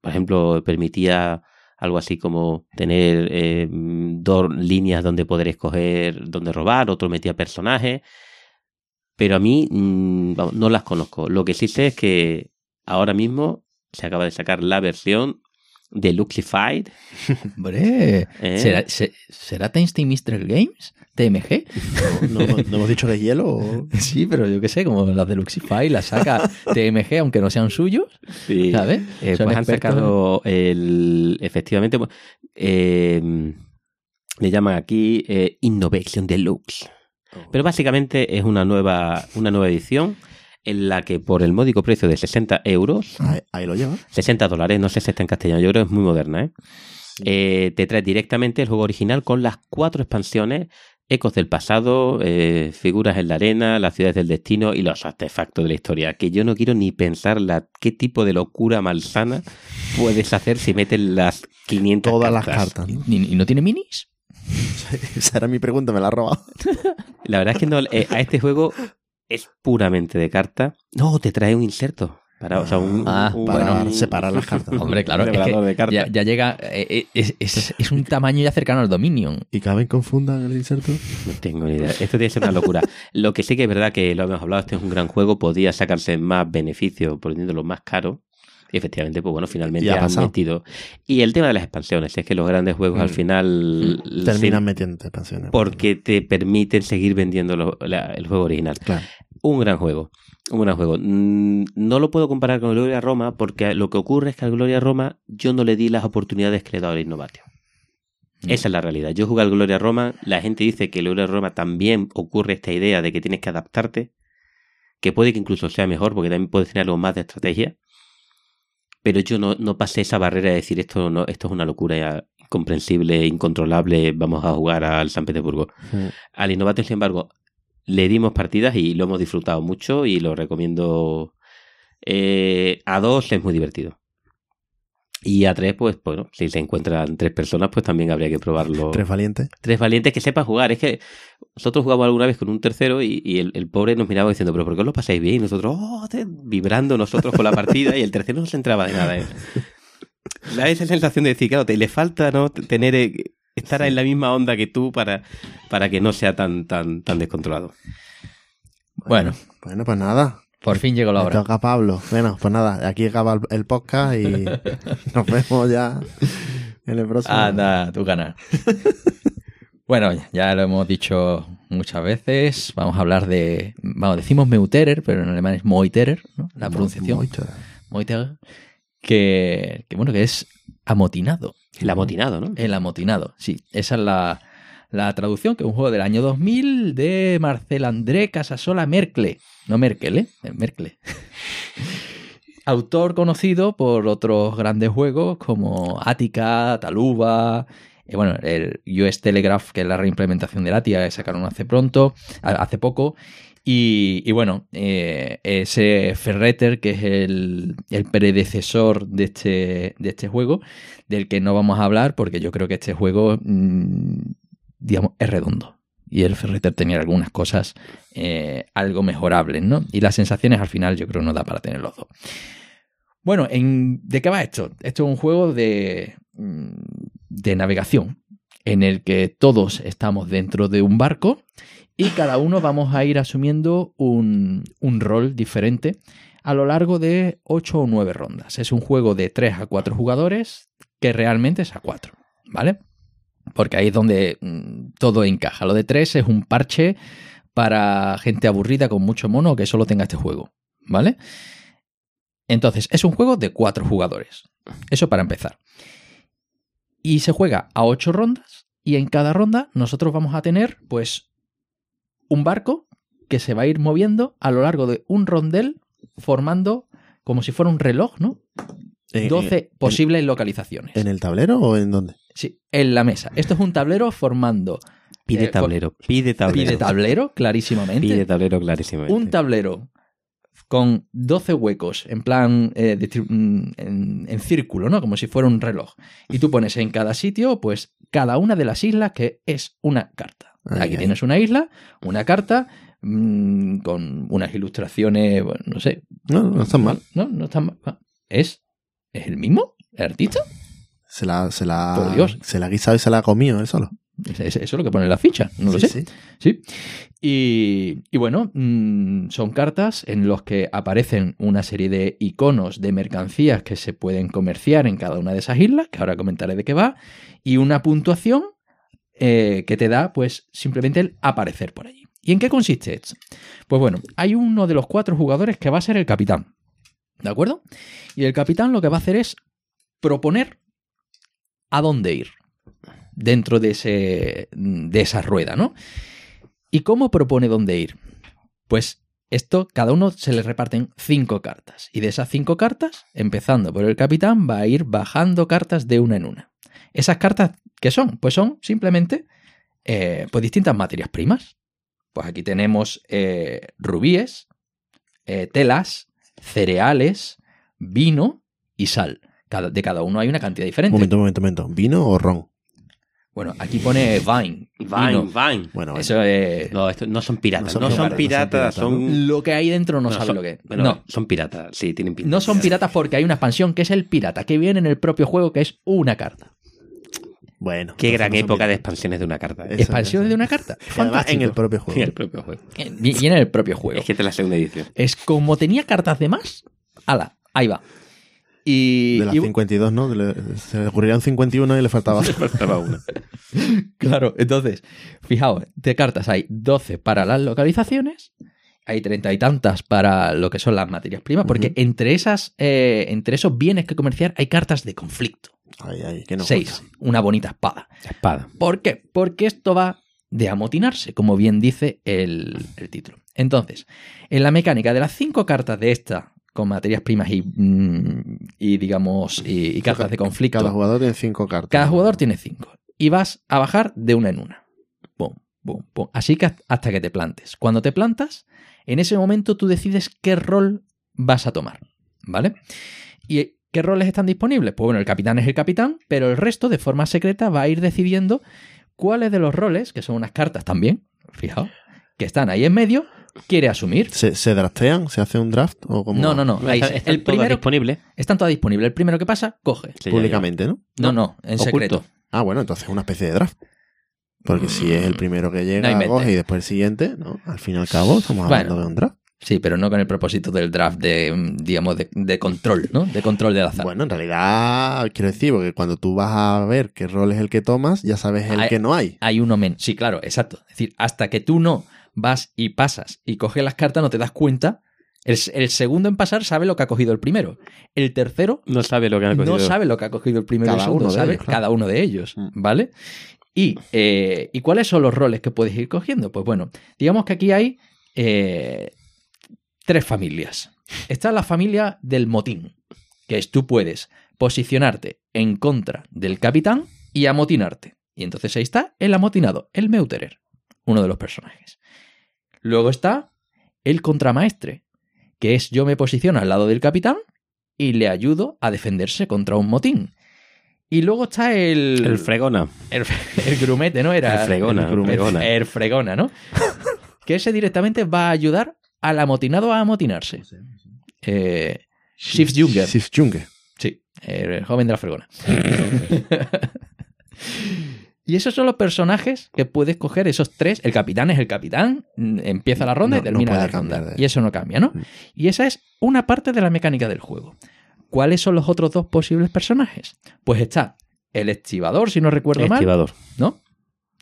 por ejemplo, permitía algo así como tener eh, dos líneas donde poder escoger donde robar, otro metía personajes. Pero a mí mm, no las conozco. Lo que sí sé es que ahora mismo se acaba de sacar la versión de Luxified. Hombre, ¿eh? ¿será, se- ¿será Tasty Mystery Games? ¿TMG? ¿No, no- no hemos dicho que es hielo? O... Sí, pero yo qué sé, como las de Luxify, las saca TMG, aunque no sean suyos, Sí. ¿sabes? Eh, pues han sacado el. Efectivamente, pues, eh, le llaman aquí eh, Innovation Deluxe. Pero básicamente es una nueva, una nueva edición en la que por el módico precio de 60 euros, Ahí, ahí lo lleva. 60 dólares, no sé si está en castellano, yo creo que es muy moderna, ¿eh? Eh, te trae directamente el juego original con las cuatro expansiones, ecos del pasado, eh, figuras en la arena, las ciudades del destino y los artefactos de la historia, que yo no quiero ni pensar la, qué tipo de locura malsana puedes hacer si metes las 500 Todas las cartas. cartas. ¿no? ¿Y, y no tiene minis? Esa era mi pregunta, me la ha robado. La verdad es que no, eh, a este juego es puramente de carta. No, te trae un inserto. Para, o sea, un, Ah, un- para un- separar las cartas. Hombre, claro, es que de ya, ya llega, eh, eh, es, es- es un tamaño ya cercano al Dominion. ¿Y caben confundan el inserto? No tengo ni idea. Esto tiene que ser una locura. Lo que sí que es verdad que lo hemos hablado, este es un gran juego, podía sacarse más beneficio poniéndolo más caro. Y efectivamente, pues bueno, finalmente Y ha han pasado. metido. Y el tema de las expansiones, es que los grandes juegos al Mm. final Terminan sí, metiendo expansiones. porque te permiten seguir vendiendo lo- la- el juego original. Claro. Un gran juego. Un gran juego. Mm, No lo puedo comparar con Gloria Roma porque lo que ocurre es que al Gloria Roma yo no le di las oportunidades que le dado al Innovatio. Mm. Esa es la realidad. Yo jugué al Gloria Roma, la gente dice que el Gloria Roma también ocurre esta idea de que tienes que adaptarte, que puede que incluso sea mejor porque también puedes tener algo más de estrategia, pero yo no, no pasé esa barrera de decir esto, no, esto es una locura incomprensible, incontrolable, vamos a jugar al San Petersburgo. Al Innovatio, sin embargo, le dimos partidas y lo hemos disfrutado mucho y lo recomiendo. Eh, a dos es muy divertido. Y a tres, pues bueno, si se encuentran tres personas, pues también habría que probarlo. Tres valientes. Tres valientes que sepan jugar. Es que nosotros jugamos alguna vez con un tercero y, y el, el pobre nos miraba diciendo, pero ¿por qué os lo pasáis bien? Y nosotros, oh, te- vibrando nosotros con la partida y el tercero no se entraba de nada. ¿eh? Da esa sensación de decir, claro, te le falta no tener eh, estar en la misma onda que tú para, para que no sea tan, tan, tan descontrolado. Bueno, Bueno, pues nada. Por fin llegó la Me hora. toca Pablo. Bueno, pues nada, aquí acaba el, podcast y nos vemos ya en el próximo. Anda, tu canal. bueno, ya lo hemos dicho muchas veces. Vamos a hablar de. Vamos, decimos Meuterer, pero en alemán es Moiterer, ¿no? La pronunciación. Mucho. Moiterer. Que, que, bueno, que es amotinado. El amotinado, ¿no? El amotinado, sí. Esa es la, la traducción, que es un juego del año 2000 de Marcel André Casasola Mercle. No Merkel, ¿eh? Mercle. Autor conocido por otros grandes juegos como Attica, Taluba, Eh, bueno, el US Telegraph, que es la reimplementación de la TIA, sacaron hace pronto, hace poco. Y, bueno, eh, ese Ferreter, que es el, predecesor de este, de este juego, del que no vamos a hablar, porque yo creo que este juego, mm, digamos, es redondo. Y el Ferreter tenía algunas cosas eh, algo mejorables, ¿no? Y las sensaciones al final yo creo no da para tener los dos. Bueno, ¿de qué va esto? Esto es un juego de, mm, de navegación en el que todos estamos dentro de un barco y cada uno vamos a ir asumiendo un, rol diferente a lo largo de 8 o 9 rondas. Es un juego de 3 a 4 jugadores que realmente es a 4, ¿vale? Porque ahí es donde mm, todo encaja. Lo de 3 es un parche para gente aburrida con mucho mono que solo tenga este juego, ¿vale? Entonces, es un juego de 4 jugadores. Eso para empezar. Y se juega a 8 rondas y en cada ronda nosotros vamos a tener pues un barco que se va a ir moviendo a lo largo de un rondel formando como si fuera un reloj, ¿no? 12 eh, posibles localizaciones. ¿En el tablero o en dónde? Sí, en la mesa. Esto es un tablero formando. Pide eh, tablero, pide tablero. Pide tablero, clarísimamente. Pide tablero, clarísimamente. Un tablero con 12 huecos, en plan eh, mm, en, círculo, ¿no? Como si fuera un reloj. Y tú pones en cada sitio, pues, cada una de las islas que es una carta. Aquí tienes una isla, una carta, mm, con unas ilustraciones, bueno, no sé. No, no están mal. No, no están mal. Ah, ¿Es, ¿Es el mismo? ¿El artista? Se la, se la, Por Dios. Se la ha guisado y se la ha comido, ¿eh? Solo. Eso es lo que pone en la ficha, no lo sé. Sí. Y, bueno, mm, son cartas en las que aparecen una serie de iconos de mercancías que se pueden comerciar en cada una de esas islas, que ahora comentaré de qué va, y una puntuación eh, que te da, pues, simplemente el aparecer por allí. ¿Y en qué consiste esto? Pues bueno, hay uno de los cuatro jugadores que va a ser el capitán. ¿De acuerdo? Y el capitán lo que va a hacer es proponer a dónde ir dentro de, ese, de esa rueda, ¿no? ¿Y cómo propone dónde ir? Pues esto, cada uno se le reparten cinco cartas. Y de esas cinco cartas, empezando por el capitán, va a ir bajando cartas de una en una. ¿Esas cartas qué son? Pues son simplemente eh, pues distintas materias primas. Pues aquí tenemos eh, rubíes, eh, telas, cereales, vino y sal. De cada uno hay una cantidad diferente. Momento, momento, momento. ¿Vino o ron? Bueno, aquí pone Vine. Vine, Vine. Bueno, Eso es... No, esto no son piratas. No son, piratas, son, Lo que hay dentro no, sabe lo que es. no. Son piratas, sí, tienen pinta. No son piratas porque hay una expansión que es el pirata, que viene en el propio juego, que es una carta. Bueno. Qué gran época de expansiones de una carta. expansiones de una carta. en el propio juego. En el propio juego. Y en el propio juego. Es que es la segunda edición. Es como tenía cartas de más. Ala, ahí va. Y, de las 52, ¿no? se le ocurrían 51 y le faltaba, faltaba una. claro, entonces, fijaos, de cartas hay 12 para las localizaciones, hay treinta y tantas para lo que son las materias primas, porque entre, esas, eh, entre esos bienes que comerciar hay cartas de conflicto. Ay, ay, que no Seis, una bonita espada. Espada. ¿Por qué? Porque esto va de amotinarse, como bien dice el, el título. Entonces, en la mecánica de las cinco cartas de esta con materias primas y, mm, y digamos, y, cartas de conflicto. Cada jugador tiene cinco cartas. Cada jugador tiene cinco. Y vas a bajar de una en una. Así que hasta que te plantes. Cuando te plantas, en ese momento tú decides qué rol vas a tomar. ¿Vale? ¿Y qué roles están disponibles? Pues bueno, el capitán es el capitán, pero el resto, de forma secreta, va a ir decidiendo cuáles de los roles, que son unas cartas también, fijaos, que están ahí en medio, quiere asumir. ¿Se, draftean? ¿Se hace un draft? ¿O no, no, no. el primero, disponible. Están todas disponibles. El primero que pasa, coge. Públicamente, ¿no? No, no, en secreto. Ah, bueno, entonces es una especie de draft. Porque si es el primero que llega, y después el siguiente, ¿no? Al fin y al cabo, estamos hablando de un draft. Sí, pero no con el propósito del draft de, digamos, de, control, ¿no? De control del azar. Bueno, en realidad, quiero decir, porque cuando tú vas a ver qué rol es el que tomas, ya sabes el que no hay. Hay uno menos. Sí, claro, exacto. Es decir, hasta que tú no vas y pasas y coges las cartas, no te das cuenta. El, segundo en pasar sabe lo que ha cogido el primero. El tercero no sabe lo que ha cogido. No sabe lo que ha cogido el primero. Cada uno sabe cada uno de ellos, mm. ¿vale? Y, eh, y, cuáles son los roles que puedes ir cogiendo? Pues bueno, digamos que aquí hay eh, tres familias. Está la familia del motín, que es tú puedes posicionarte en contra del capitán y amotinarte. Y entonces ahí está el amotinado, el Meuterer, uno de los personajes. Luego está el contramaestre, que es yo me posiciono al lado del capitán y le ayudo a defenderse contra un motín. Y luego está el... El fregona. El, el grumete, ¿no? Era El fregona, el, grumete. fregona. El fregona, ¿no? que ese directamente va a ayudar al amotinado a amotinarse. Eh, Shift Junger. Shift Junger. Sí, el joven de la fregona. y esos son los personajes que puedes coger, esos tres. El capitán es el capitán, mm, empieza la ronda No, y termina no la ronda. de- Y eso no cambia, ¿no? Mm. Y esa es una parte de la mecánica del juego. ¿Cuáles son los otros dos posibles personajes? Pues está el estivador, si no recuerdo mal, Estivador. ¿no?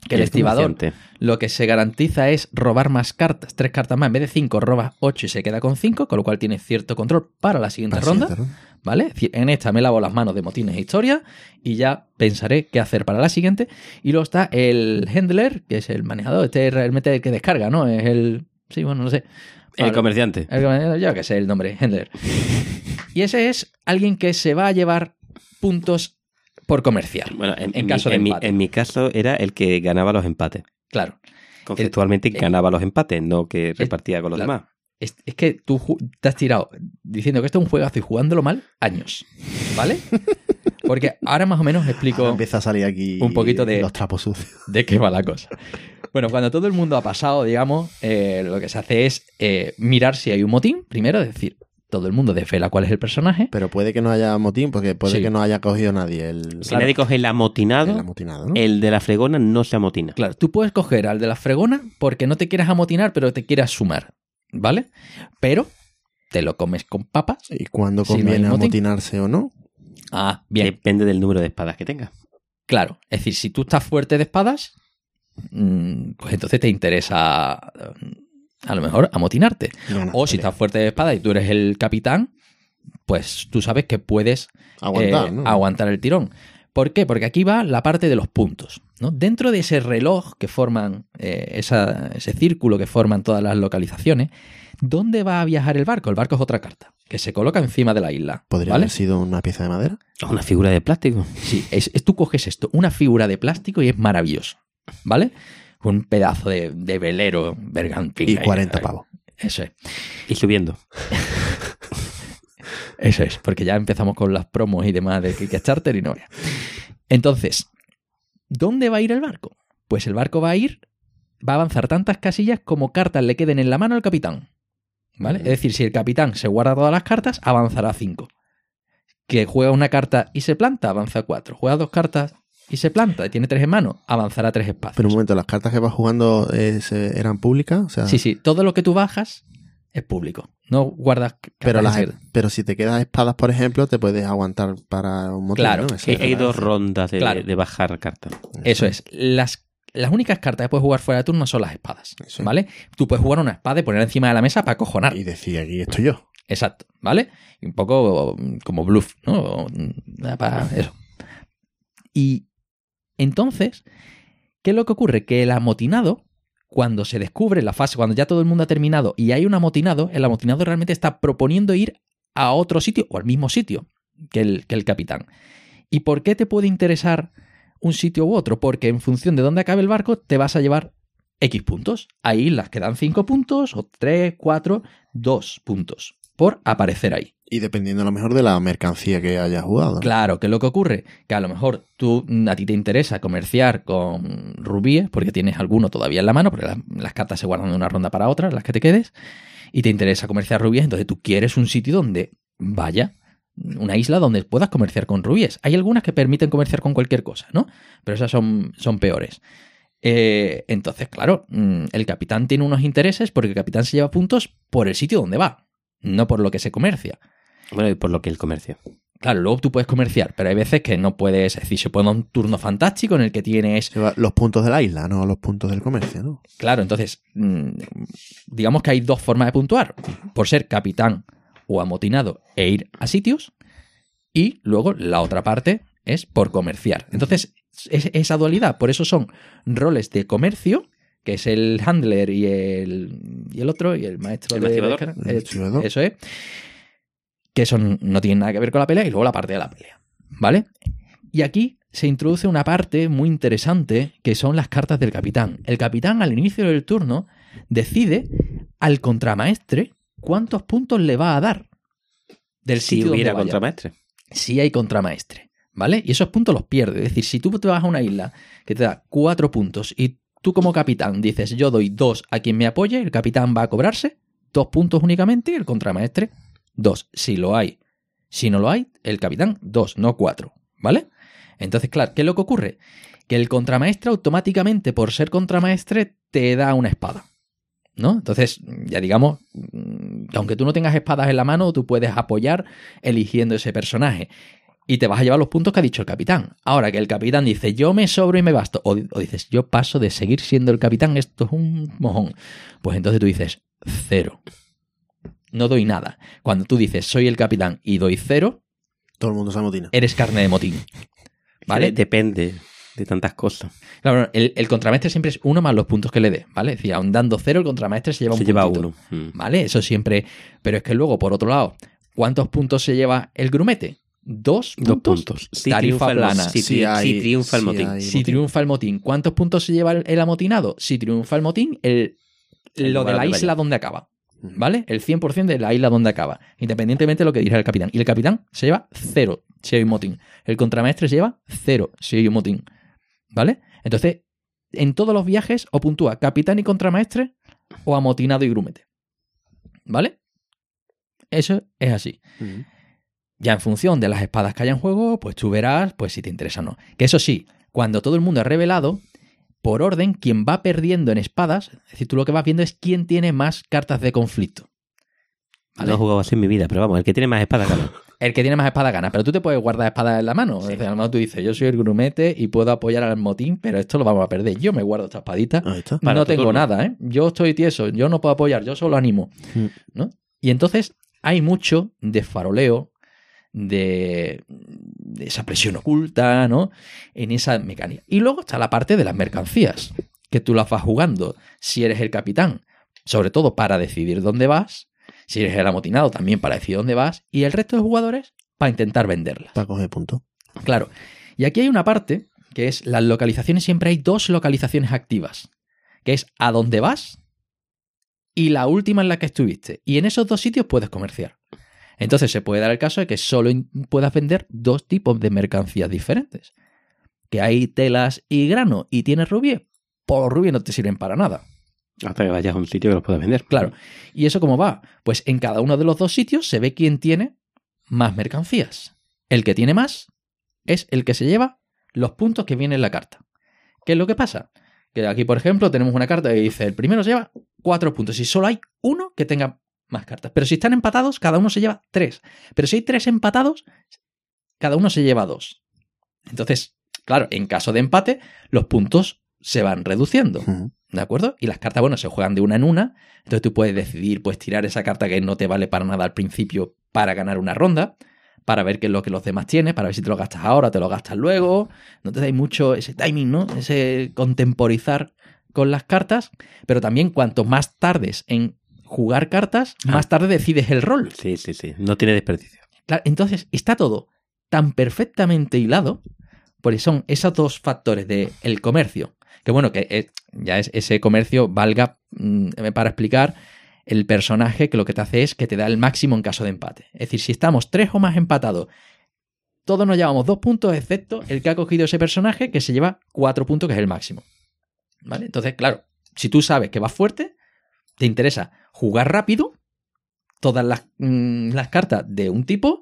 Que el comerciante. lo que se garantiza es robar más cartas, tres cartas más. En vez de cinco, robas ocho y se queda con cinco, con lo cual tiene cierto control para la siguiente Para ronda. siguiente ronda. ¿Vale? En esta me lavo las manos de motines e historia y ya pensaré qué hacer para la siguiente. Y luego está el handler, que es el manejador, este es realmente el que descarga, ¿no? Es el. Sí, bueno, no sé. El comerciante. El- Yo que sé el nombre, handler. Y ese es alguien que se va a llevar puntos por comercial. Bueno, en, caso mi, de en mi- empate. en mi caso era el que ganaba los empates. Claro. Conceptualmente el- ganaba los empates, no que repartía con los claro. demás. Es, es que tú te has tirado diciendo que esto es un juegazo y jugándolo mal años. ¿Vale? Porque ahora más o menos explico. Ahora empieza a salir aquí un poquito de- los trapos sucios. de qué va la cosa. Bueno, cuando todo el mundo ha pasado, digamos, eh, lo que se hace es eh, mirar si hay un motín, primero, es decir, todo el mundo desvela cuál es el personaje. Pero puede que no haya motín, porque puede Sí. que no haya cogido nadie el, Si nadie coge el amotinado, el el, amotinado, ¿no? de la fregona no se amotina. Claro, tú puedes coger al de la fregona porque no te quieras amotinar, pero te quieras sumar, ¿vale? Pero te lo comes con papas. ¿Y cuándo Si no hay conviene motín. amotinarse o no? Ah, bien, Depende del número de espadas que tenga. claro. Es decir, si tú estás fuerte de espadas, mm, pues entonces te interesa mm, a lo mejor amotinarte. O si estás fuerte de espada y tú eres el capitán, pues tú sabes que puedes Aguantar, eh, ¿no? aguantar el tirón. ¿Por qué? Porque aquí va la parte de los puntos. ¿no? Dentro de ese reloj que forman, eh, esa- ese círculo que forman todas las localizaciones, ¿dónde va a viajar el barco? El barco es otra carta, que se coloca encima de la isla. ¿Podría ¿vale? haber sido una pieza de madera? Una figura de plástico. Sí, es, es- tú coges esto, una figura de plástico y es maravilloso. ¿Vale? Un pedazo de, de velero bergantín. Y ahí, 40 ahí. pavos. Eso es. Y subiendo. Eso es, porque ya empezamos con las promos y demás de Kickstarter y no vea. Entonces, ¿dónde va a ir el barco? Pues el barco va a ir, va a avanzar tantas casillas como cartas le queden en la mano al capitán. ¿Vale? Es decir, si el capitán se guarda todas las cartas, avanzará 5. Que juega una carta y se planta, avanza 4. Juega dos cartas y se planta, y tiene tres en mano, avanzará tres espacios. Pero un momento, ¿las cartas que vas jugando eh, eran públicas? O sea, Sí, sí, todo lo que tú bajas es público. No guardas cartas Pero, las, pero si te quedas espadas, por ejemplo, te puedes aguantar para un motín, Claro, ¿no? Eso Hay, dos rondas de, Claro. de bajar cartas. Eso es. Las, las únicas cartas que puedes jugar fuera de turno son las espadas. Eso. ¿Vale? Tú puedes jugar una espada y ponerla encima de la mesa para acojonar. Y decía, aquí estoy yo. Exacto. ¿Vale? Y un poco como bluff, ¿no? Mm, Para eso. Y entonces, ¿qué es lo que ocurre? Que el amotinado, cuando se descubre la fase, cuando ya todo el mundo ha terminado y hay un amotinado, el amotinado realmente está proponiendo ir a otro sitio o al mismo sitio que el, que el capitán. ¿Y por qué te puede interesar un sitio u otro? Porque en función de dónde acabe el barco, te vas a llevar X puntos. Hay islas que dan 5 puntos, o 3, 4, 2 puntos por aparecer ahí. Y dependiendo a lo mejor de la mercancía que hayas jugado. Claro, ¿qué es lo que ocurre? Que a lo mejor tú, a ti te interesa comerciar con rubíes, porque tienes alguno todavía en la mano, porque las, las cartas se guardan de una ronda para otra, las que te quedes, y te interesa comerciar rubíes, entonces tú quieres un sitio donde vaya, una isla donde puedas comerciar con rubíes. Hay algunas que permiten comerciar con cualquier cosa, ¿no? Pero esas son, son peores. Eh, entonces, claro, mm, el capitán tiene unos intereses porque el capitán se lleva puntos por el sitio donde va, no por lo que se comercia. Bueno, y por lo que el comercio. Claro, luego tú puedes comerciar, pero hay veces que no puedes, es decir, se pone un turno fantástico en el que tienes, Los puntos de la isla, no los puntos del comercio, ¿no? claro, entonces, mm, digamos que hay dos formas de puntuar, por ser capitán o amotinado e ir a sitios, y luego la otra parte es por comerciar. Entonces, es esa dualidad, por eso son roles de comercio, que es el handler y el, y el otro, y el maestro El de... activador. El activador. Eso es. Que eso no tiene nada que ver con la pelea, y luego la parte de la pelea. ¿Vale? Y aquí se introduce una parte muy interesante que son las cartas del capitán. El capitán al inicio del turno decide al contramaestre cuántos puntos le va a dar del Si donde hubiera vaya. contramaestre. Si hay contramaestre, ¿vale? Y esos puntos los pierde. Es decir, si tú te vas a una isla que te da cuatro puntos y tú como capitán dices yo doy dos a quien me apoye, el capitán va a cobrarse dos puntos únicamente y el contramaestre dos. Si lo hay. Si no lo hay, el capitán dos, no cuatro, ¿vale? Entonces, claro, ¿qué es lo que ocurre? Que el contramaestre automáticamente, por ser contramaestre, te da una espada. ¿No? Entonces, ya digamos, mm, que aunque tú no tengas espadas en la mano, tú puedes apoyar eligiendo ese personaje. Y te vas a llevar los puntos que ha dicho el capitán. Ahora que el capitán dice, yo me sobro y me basto. O, o dices, yo paso de seguir siendo el capitán, esto es un mojón. Pues entonces tú dices, cero. No doy nada. Cuando tú dices, soy el capitán y doy cero, Todo el mundo se amotina. eres carne de motín. ¿Vale? Depende de tantas cosas. Claro, el, el contramaestre siempre es uno más los puntos que le dé, ¿vale? Es decir, aun dando cero, el contramaestre se lleva Se un lleva puntito, uno. Mm. ¿Vale? Eso siempre. Pero es que luego, por otro lado, ¿cuántos puntos se lleva el grumete? Dos Dos puntos. Si Tarifa triunfa, si, hay- triunfa el motín. hay- Si triunfa el motín, ¿cuántos puntos se lleva el, el amotinado? Si triunfa el motín, el, El lo de la isla vaya. donde acaba. ¿Vale? El 100% de la isla donde acaba. Independientemente de lo que dirá el capitán. Y el capitán se lleva cero si hay un motín. El contramaestre se lleva cero si hay un motín. ¿Vale? Entonces, en todos los viajes o puntúa capitán y contramaestre o amotinado y grumete. ¿Vale? Eso es así. Ya en función de las espadas que haya en juego, pues tú verás pues si te interesa o no. Que eso sí, cuando todo el mundo es revelado, por orden, quien va perdiendo en espadas, es decir, tú lo que vas viendo es quién tiene más cartas de conflicto. ¿Vale? No he jugado así en mi vida, pero vamos, el que tiene más espada gana. El que tiene más espadas gana, pero tú te puedes guardar espadas en la mano. Es decir, a lo mejor tú dices, yo soy el grumete y puedo apoyar al motín, pero esto lo vamos a perder. Yo me guardo esta espadita. Está. Para no tengo turno. nada, ¿eh? Yo estoy tieso, yo no puedo apoyar, yo solo animo. Mm. ¿no? Y entonces hay mucho de faroleo, de, de esa presión oculta, ¿no? En esa mecánica. Y luego está la parte de las mercancías, que tú las vas jugando si eres el capitán, sobre todo para decidir dónde vas, si eres el amotinado también para decidir dónde vas, y el resto de jugadores para intentar venderlas. Para coger puntos. Claro. Y aquí hay una parte que es las localizaciones, siempre hay dos localizaciones activas, que es a dónde vas y la última en la que estuviste. Y en esos dos sitios puedes comerciar. Entonces se puede dar el caso de que solo puedas vender dos tipos de mercancías diferentes. Que hay telas y grano y tienes rubí, por los no te sirven para nada. Hasta que vayas a un sitio que los puedas vender. Claro. ¿Y eso cómo va? Pues en cada uno de los dos sitios se ve quién tiene más mercancías. El que tiene más es el que se lleva los puntos que viene en la carta. ¿Qué es lo que pasa? Que aquí, por ejemplo, tenemos una carta que dice, el primero se lleva cuatro puntos y solo hay uno que tenga más cartas. Pero si están empatados, cada uno se lleva tres. Pero si hay tres empatados, cada uno se lleva dos. Entonces, claro, en caso de empate, los puntos se van reduciendo. ¿De acuerdo? Y las cartas, bueno, se juegan de una en una. Entonces tú puedes decidir, pues tirar esa carta que no te vale para nada al principio para ganar una ronda, para ver qué es lo que los demás tienen, para ver si te lo gastas ahora, te lo gastas luego. No te dais mucho ese timing, ¿no? Ese contemporizar con las cartas. Pero también cuanto más tardes en jugar cartas, Ah. más tarde decides el rol. Sí, sí, sí. No tiene desperdicio. Claro, entonces está todo tan perfectamente hilado, porque son esos dos factores de el comercio, que bueno, que es- ya es ese comercio valga mm, para explicar el personaje que lo que te hace es que te da el máximo en caso de empate. Es decir, si estamos tres o más empatados, todos nos llevamos dos puntos, excepto el que ha cogido ese personaje que se lleva cuatro puntos, que es el máximo. ¿Vale? Entonces, claro, si tú sabes que vas fuerte, te interesa jugar rápido todas las, mm, las cartas de un tipo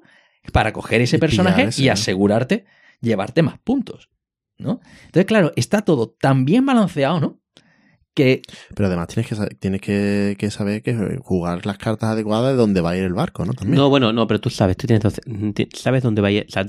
para coger ese Y personaje ese, y ¿no? asegurarte llevarte más puntos. ¿no? Entonces, claro, está todo tan bien balanceado, ¿no? Que Pero además tienes que, tienes que, que saber que jugar las cartas adecuadas de dónde va a ir el barco, ¿no? También. No, bueno, no, pero tú sabes, tú tienes sabes dónde va a ir. O sea,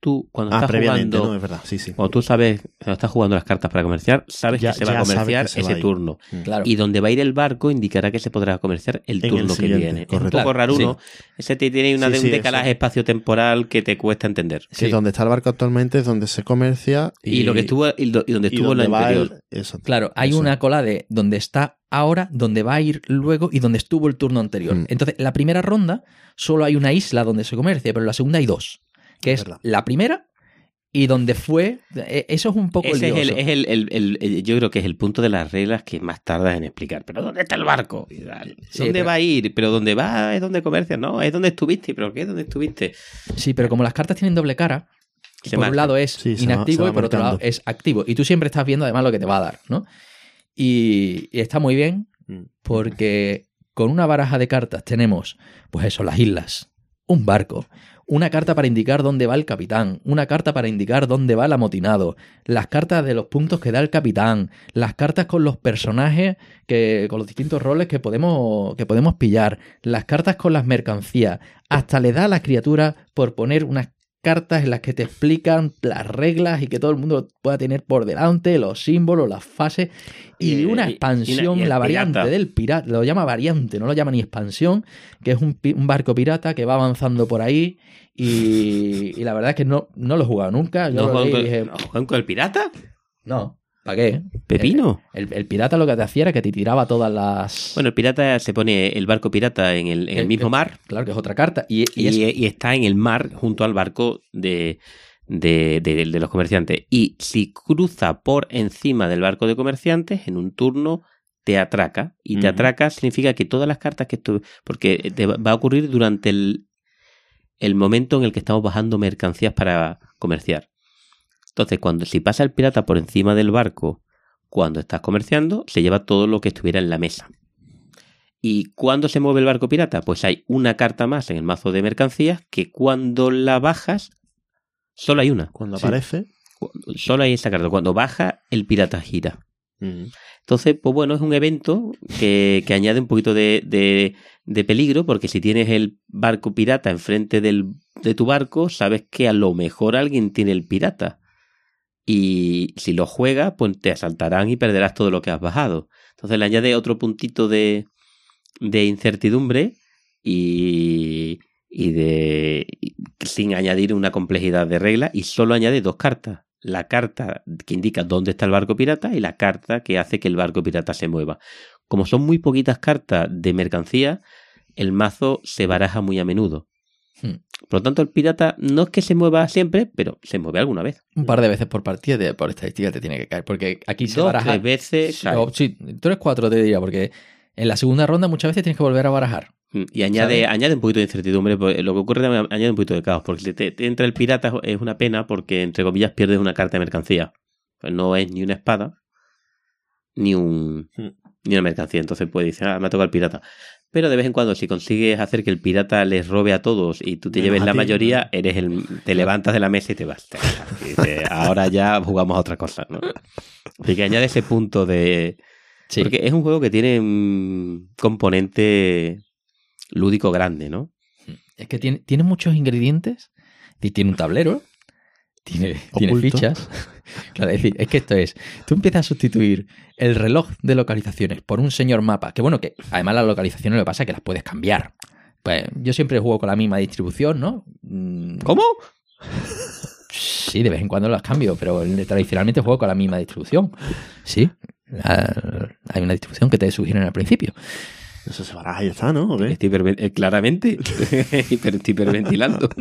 tú cuando ah, estás previamente, jugando, ¿no? Es verdad, sí, sí. cuando tú sabes, cuando estás jugando las cartas para comerciar, sabes Ya- que se va a comerciar ese turno. Mm. Claro. Y donde va a ir el barco indicará que se podrá comerciar el En el turno que viene. Es un correcto. poco Claro, raro, Ese te tiene una Sí, de un sí, decalaje eso. espacio-temporal que te cuesta entender. Que Sí. donde está el barco actualmente es donde se comercia y, Y, lo que estuvo y, donde y donde lo anterior. el- eso. Claro, hay Eso. una cola de donde está ahora, donde va a ir luego y donde estuvo el turno anterior. Mm. Entonces, la primera ronda solo hay una isla donde se comercia, pero en la segunda hay dos. Que es la primera y donde fue, e- eso es un poco Ese es, el, es el- el- el- el- yo creo que es el punto de las reglas que más tardas en explicar. Pero ¿dónde está el barco? Sí, ¿Dónde pero- va a ir? Pero ¿dónde va? Es donde comercia. No, es donde estuviste. ¿Pero qué? ¿Dónde estuviste? Sí, pero como las cartas tienen doble cara, Se por marca. un lado es Sí, inactivo va y por otro lado es activo. Y tú siempre estás viendo además lo que te va a dar, ¿no? Y, y está muy bien Mm. porque con una baraja de cartas tenemos, pues eso, las islas, un barco, una carta para indicar dónde va el capitán, una carta para indicar dónde va el amotinado, las cartas de los puntos que da el capitán, las cartas con los personajes que con los distintos roles que podemos que podemos pillar, las cartas con las mercancías, hasta le da a la criatura por poner unas cartas en las que te explican las reglas y que todo el mundo pueda tener por delante los símbolos, las fases y, Y- una y expansión, y la variante pirata. del pirata, lo llama variante, no lo llama ni expansión, que es un, un barco pirata que va avanzando por ahí y, la verdad es que no, no lo he jugado nunca. Yo ¿No lo juegan, leí y con, dije, ¿no juegan con el pirata? no, ¿para qué? ¿Pepino? El, el pirata lo que te hacía era que te tiraba todas las... Bueno, el pirata se pone el barco pirata en el, en el El- mismo el- mar claro que es otra carta. Y, y y, es- y está en el mar junto al barco de, de, de- de los comerciantes. Y si cruza por encima del barco de comerciantes, en un turno te atraca. Y te atraca significa que todas las cartas que tú... Porque te va va a ocurrir durante el, el momento en el que estamos bajando mercancías para comerciar. Entonces, cuando si pasa el pirata por encima del barco cuando estás comerciando, se lleva todo lo que estuviera en la mesa. ¿Y cuándo se mueve el barco pirata? Pues hay una carta más en el mazo de mercancías que cuando la bajas, solo hay una. Cuando Sí. aparece. Solo hay esa carta. Cuando baja, el pirata gira. mm, Entonces, pues bueno, es un evento que, que añade un poquito de, de- de peligro, porque si tienes el barco pirata enfrente del, de tu barco, sabes que a lo mejor alguien tiene el pirata. Y si lo juegas, pues te asaltarán y perderás todo lo que has bajado. Entonces le añade otro puntito de, incertidumbre y, y de sin añadir una complejidad de regla y solo añade dos cartas. La carta que indica dónde está el barco pirata y la carta que hace que el barco pirata se mueva. Como son muy poquitas cartas de mercancía, el mazo se baraja muy a menudo. Por lo tanto, el pirata no es que se mueva siempre, pero se mueve alguna vez. un par de veces por partida, te- por estadística te tiene que caer. Porque aquí se Dos, baraja... tres veces. Sí, o- sí, tres, cuatro te diría, porque en la segunda ronda muchas veces tienes que volver a barajar. Mm, Y añade, ¿Sabes? añade un poquito de incertidumbre. porque Lo que ocurre también añade un poquito de caos. Porque si te, te entra el pirata es una pena porque, entre comillas, pierdes una carta de mercancía. Pues no es ni una espada ni un Hmm. ni una mercancía. Entonces puedes decir, ah, me ha tocado el pirata. Pero de vez en cuando, si consigues hacer que el pirata les robe a todos y tú te Menos lleves la ti, mayoría, ¿no? eres el, te levantas de la mesa y te vas. Te vas. Y dices, ahora ya jugamos a otra cosa. ¿no? Así que añade ese punto de, Sí. porque es un juego que tiene un componente lúdico grande, ¿no? Es que tiene, tiene muchos ingredientes. Y tiene un tablero. Tiene, fichas. Claro, es decir, es que esto es. Tú empiezas a sustituir el reloj de localizaciones por un señor mapa. Que bueno, que además las localizaciones lo que pasa es que las puedes cambiar. Pues yo siempre juego con la misma distribución, ¿no? Mm, ¿Cómo? Sí, de vez en cuando las cambio, pero tradicionalmente juego con la misma distribución. Sí. Hay una distribución que te sugieren al principio. Eso se baraja y está, ¿no? Estoy eh, claramente hiper- estoy hiperventilando.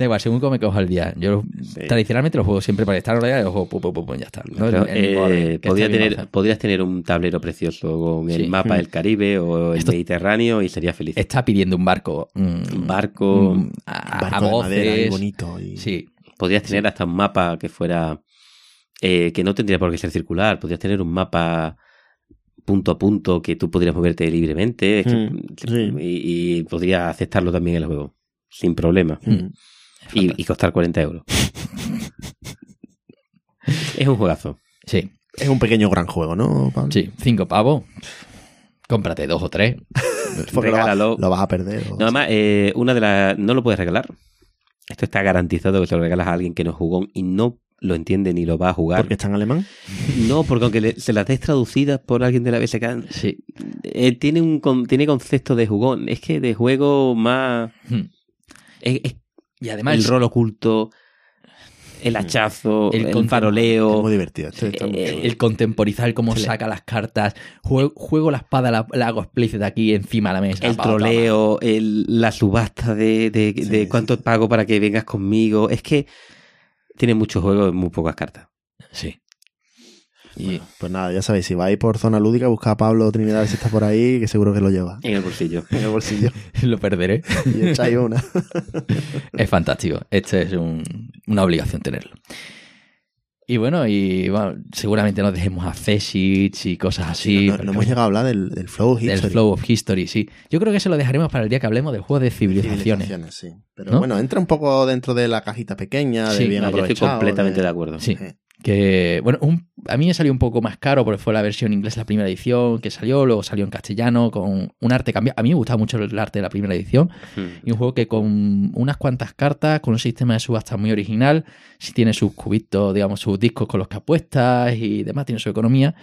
Da igual, según cómo me cojo el día. Yo Sí. tradicionalmente los juego siempre para estar en realidad, los juego pum, pum, pum, pum, ya está. No orden, eh, podría tener, podrías tener un tablero precioso con el Sí. mapa Mm. del Caribe o el Esto- Mediterráneo y sería feliz. Está pidiendo un barco. mm, Un barco. mm, a, barco a de voces. madera y bonito. Y... Sí, Podrías tener hasta un mapa que fuera. eh, que no tendría por qué ser circular. Podrías tener un mapa punto a punto que tú podrías moverte libremente. Mm, sí. y, y podrías aceptarlo también en el juego. Sin problema. Mm. Y, y costar 40 euros. es un juegazo. sí, Es un pequeño gran juego, ¿no, Pablo? sí. Cinco pavos. Cómprate dos o tres. Porque lo, va- Regálalo. lo vas a perder. o- No, además, eh, una de las. No lo puedes regalar. Esto está garantizado que se lo regalas a alguien que no es jugón y no lo entiende ni lo va a jugar. porque está en alemán. No, porque aunque le- se las des traducidas por alguien de la BSK, Sí. eh, tiene un con- tiene concepto de jugón. Es que de juego más. Hmm. Es, es Y además el rol oculto, el hachazo, El el, contem- Es faroleo. muy divertido. Está muy eh, el contemporizar cómo saca las cartas. Juego, juego la espada, la, la hago explícita aquí encima de la mesa. el Pa, pa, pa. troleo, el- la subasta de, de, Sí, de cuánto sí. pago para que vengas conmigo. Es que tiene muchos juegos y muy pocas cartas. Sí. Y pues nada, ya sabéis, si vais por zona lúdica, busca a Pablo Trinidad si está por ahí, que seguro que lo lleva En el bolsillo. en el bolsillo. Lo perderé. Y echáis una. Es fantástico. Este es un- una obligación tenerlo. Y bueno, y bueno, seguramente nos dejemos a Feshich y cosas así. no, no hemos llegado a hablar del, del Flow del History. Flow of History, sí. Yo creo que se lo dejaremos para el día que hablemos del juego de civilizaciones. Civilizaciones, sí. Pero ¿No? bueno, entra un poco dentro de la cajita pequeña, de Sí, bien No, yo estoy aprovechado. completamente de- de acuerdo. Sí. Que, bueno, un- a mí me salió un poco más caro porque fue la versión inglesa, la primera edición que salió, luego salió en castellano con un arte cambiado. A mí me gustaba mucho el arte de la primera edición Mm. y un juego que con unas cuantas cartas, con un sistema de subasta muy original, si tiene sus cubitos, digamos, sus discos con los que apuestas y demás, tiene su economía,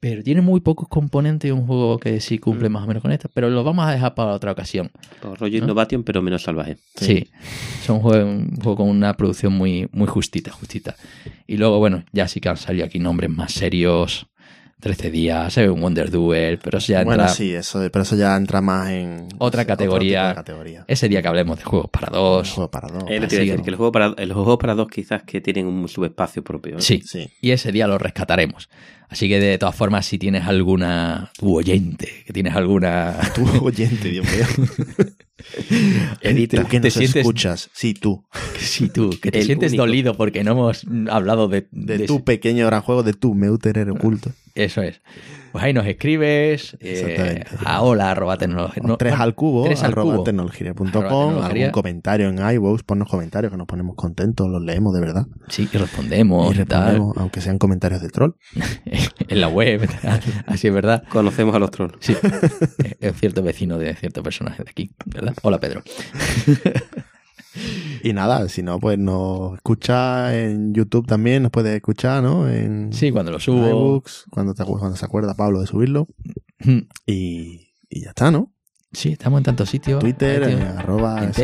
pero tiene muy pocos componentes y un juego que sí cumple Mm. más o menos con esto, pero lo vamos a dejar para otra ocasión. Por rollo ¿No? Innovation, pero menos salvaje. Sí, son un juego, un juego con una producción muy, muy justita, justita. Y luego, bueno, ya sí que han salido aquí nombres más serios. 13 días, eh, un Wonder Duel, pero eso ya entra Bueno, sí, eso, pero eso ya entra más en Otra categoría. tipo de categoría. ese día que hablemos de juegos para dos. juego para dos. Eh, decir que- que el juego para, el juego para dos quizás que tienen un subespacio propio. ¿eh? Sí, Sí. y ese día lo rescataremos. Así que de todas formas, si tienes alguna, tu oyente, que tienes alguna... Tú, oyente, Dios mío. Edita, tú que te nos sientes- escuchas. Sí, tú. Si tú, que te El sientes único. dolido porque no hemos hablado de, De, de tu pequeño gran juego, de tu Meuterer oculto. Eso es. Pues ahí nos escribes eh, a hola arroba tecnología. O tres al cubo, tres al arroba tecnología.com, algún comentario en iVoox, ponnos comentarios que nos ponemos contentos, los leemos de verdad. Sí, y respondemos, y tal, aunque sean comentarios de troll. en la web. tal. Así es verdad. Conocemos a los trolls. Sí, es- es cierto vecino de cierto personaje de aquí, ¿verdad? Hola Pedro. Y nada, si no, pues nos escucha en YouTube también, nos puede escuchar, ¿no? En Sí, cuando lo subo. iVoox, cuando, te cuando se acuerda Pablo de subirlo. Y, y ya está, ¿no? Sí, estamos en tantos sitios. Twitter, en arroba en Sí.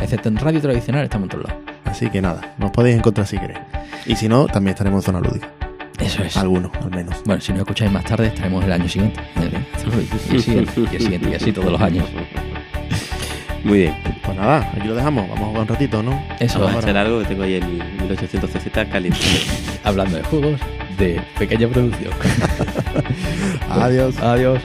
Excepto en radio tradicional, estamos en todos lados. Así que nada, nos podéis encontrar si queréis. Y si no, también estaremos en zona lúdica. Eso es. Algunos, al menos. Bueno, si nos escucháis más tarde, estaremos el año siguiente. Y el siguiente, y el siguiente, y así todos los años. Muy bien. Pues nada, aquí lo dejamos. Vamos a jugar un ratito, ¿no? Eso, Vamos a hacer algo que tengo ahí el 1800 CZ caliente. hablando de juegos de pequeña producción. Adiós. Adiós.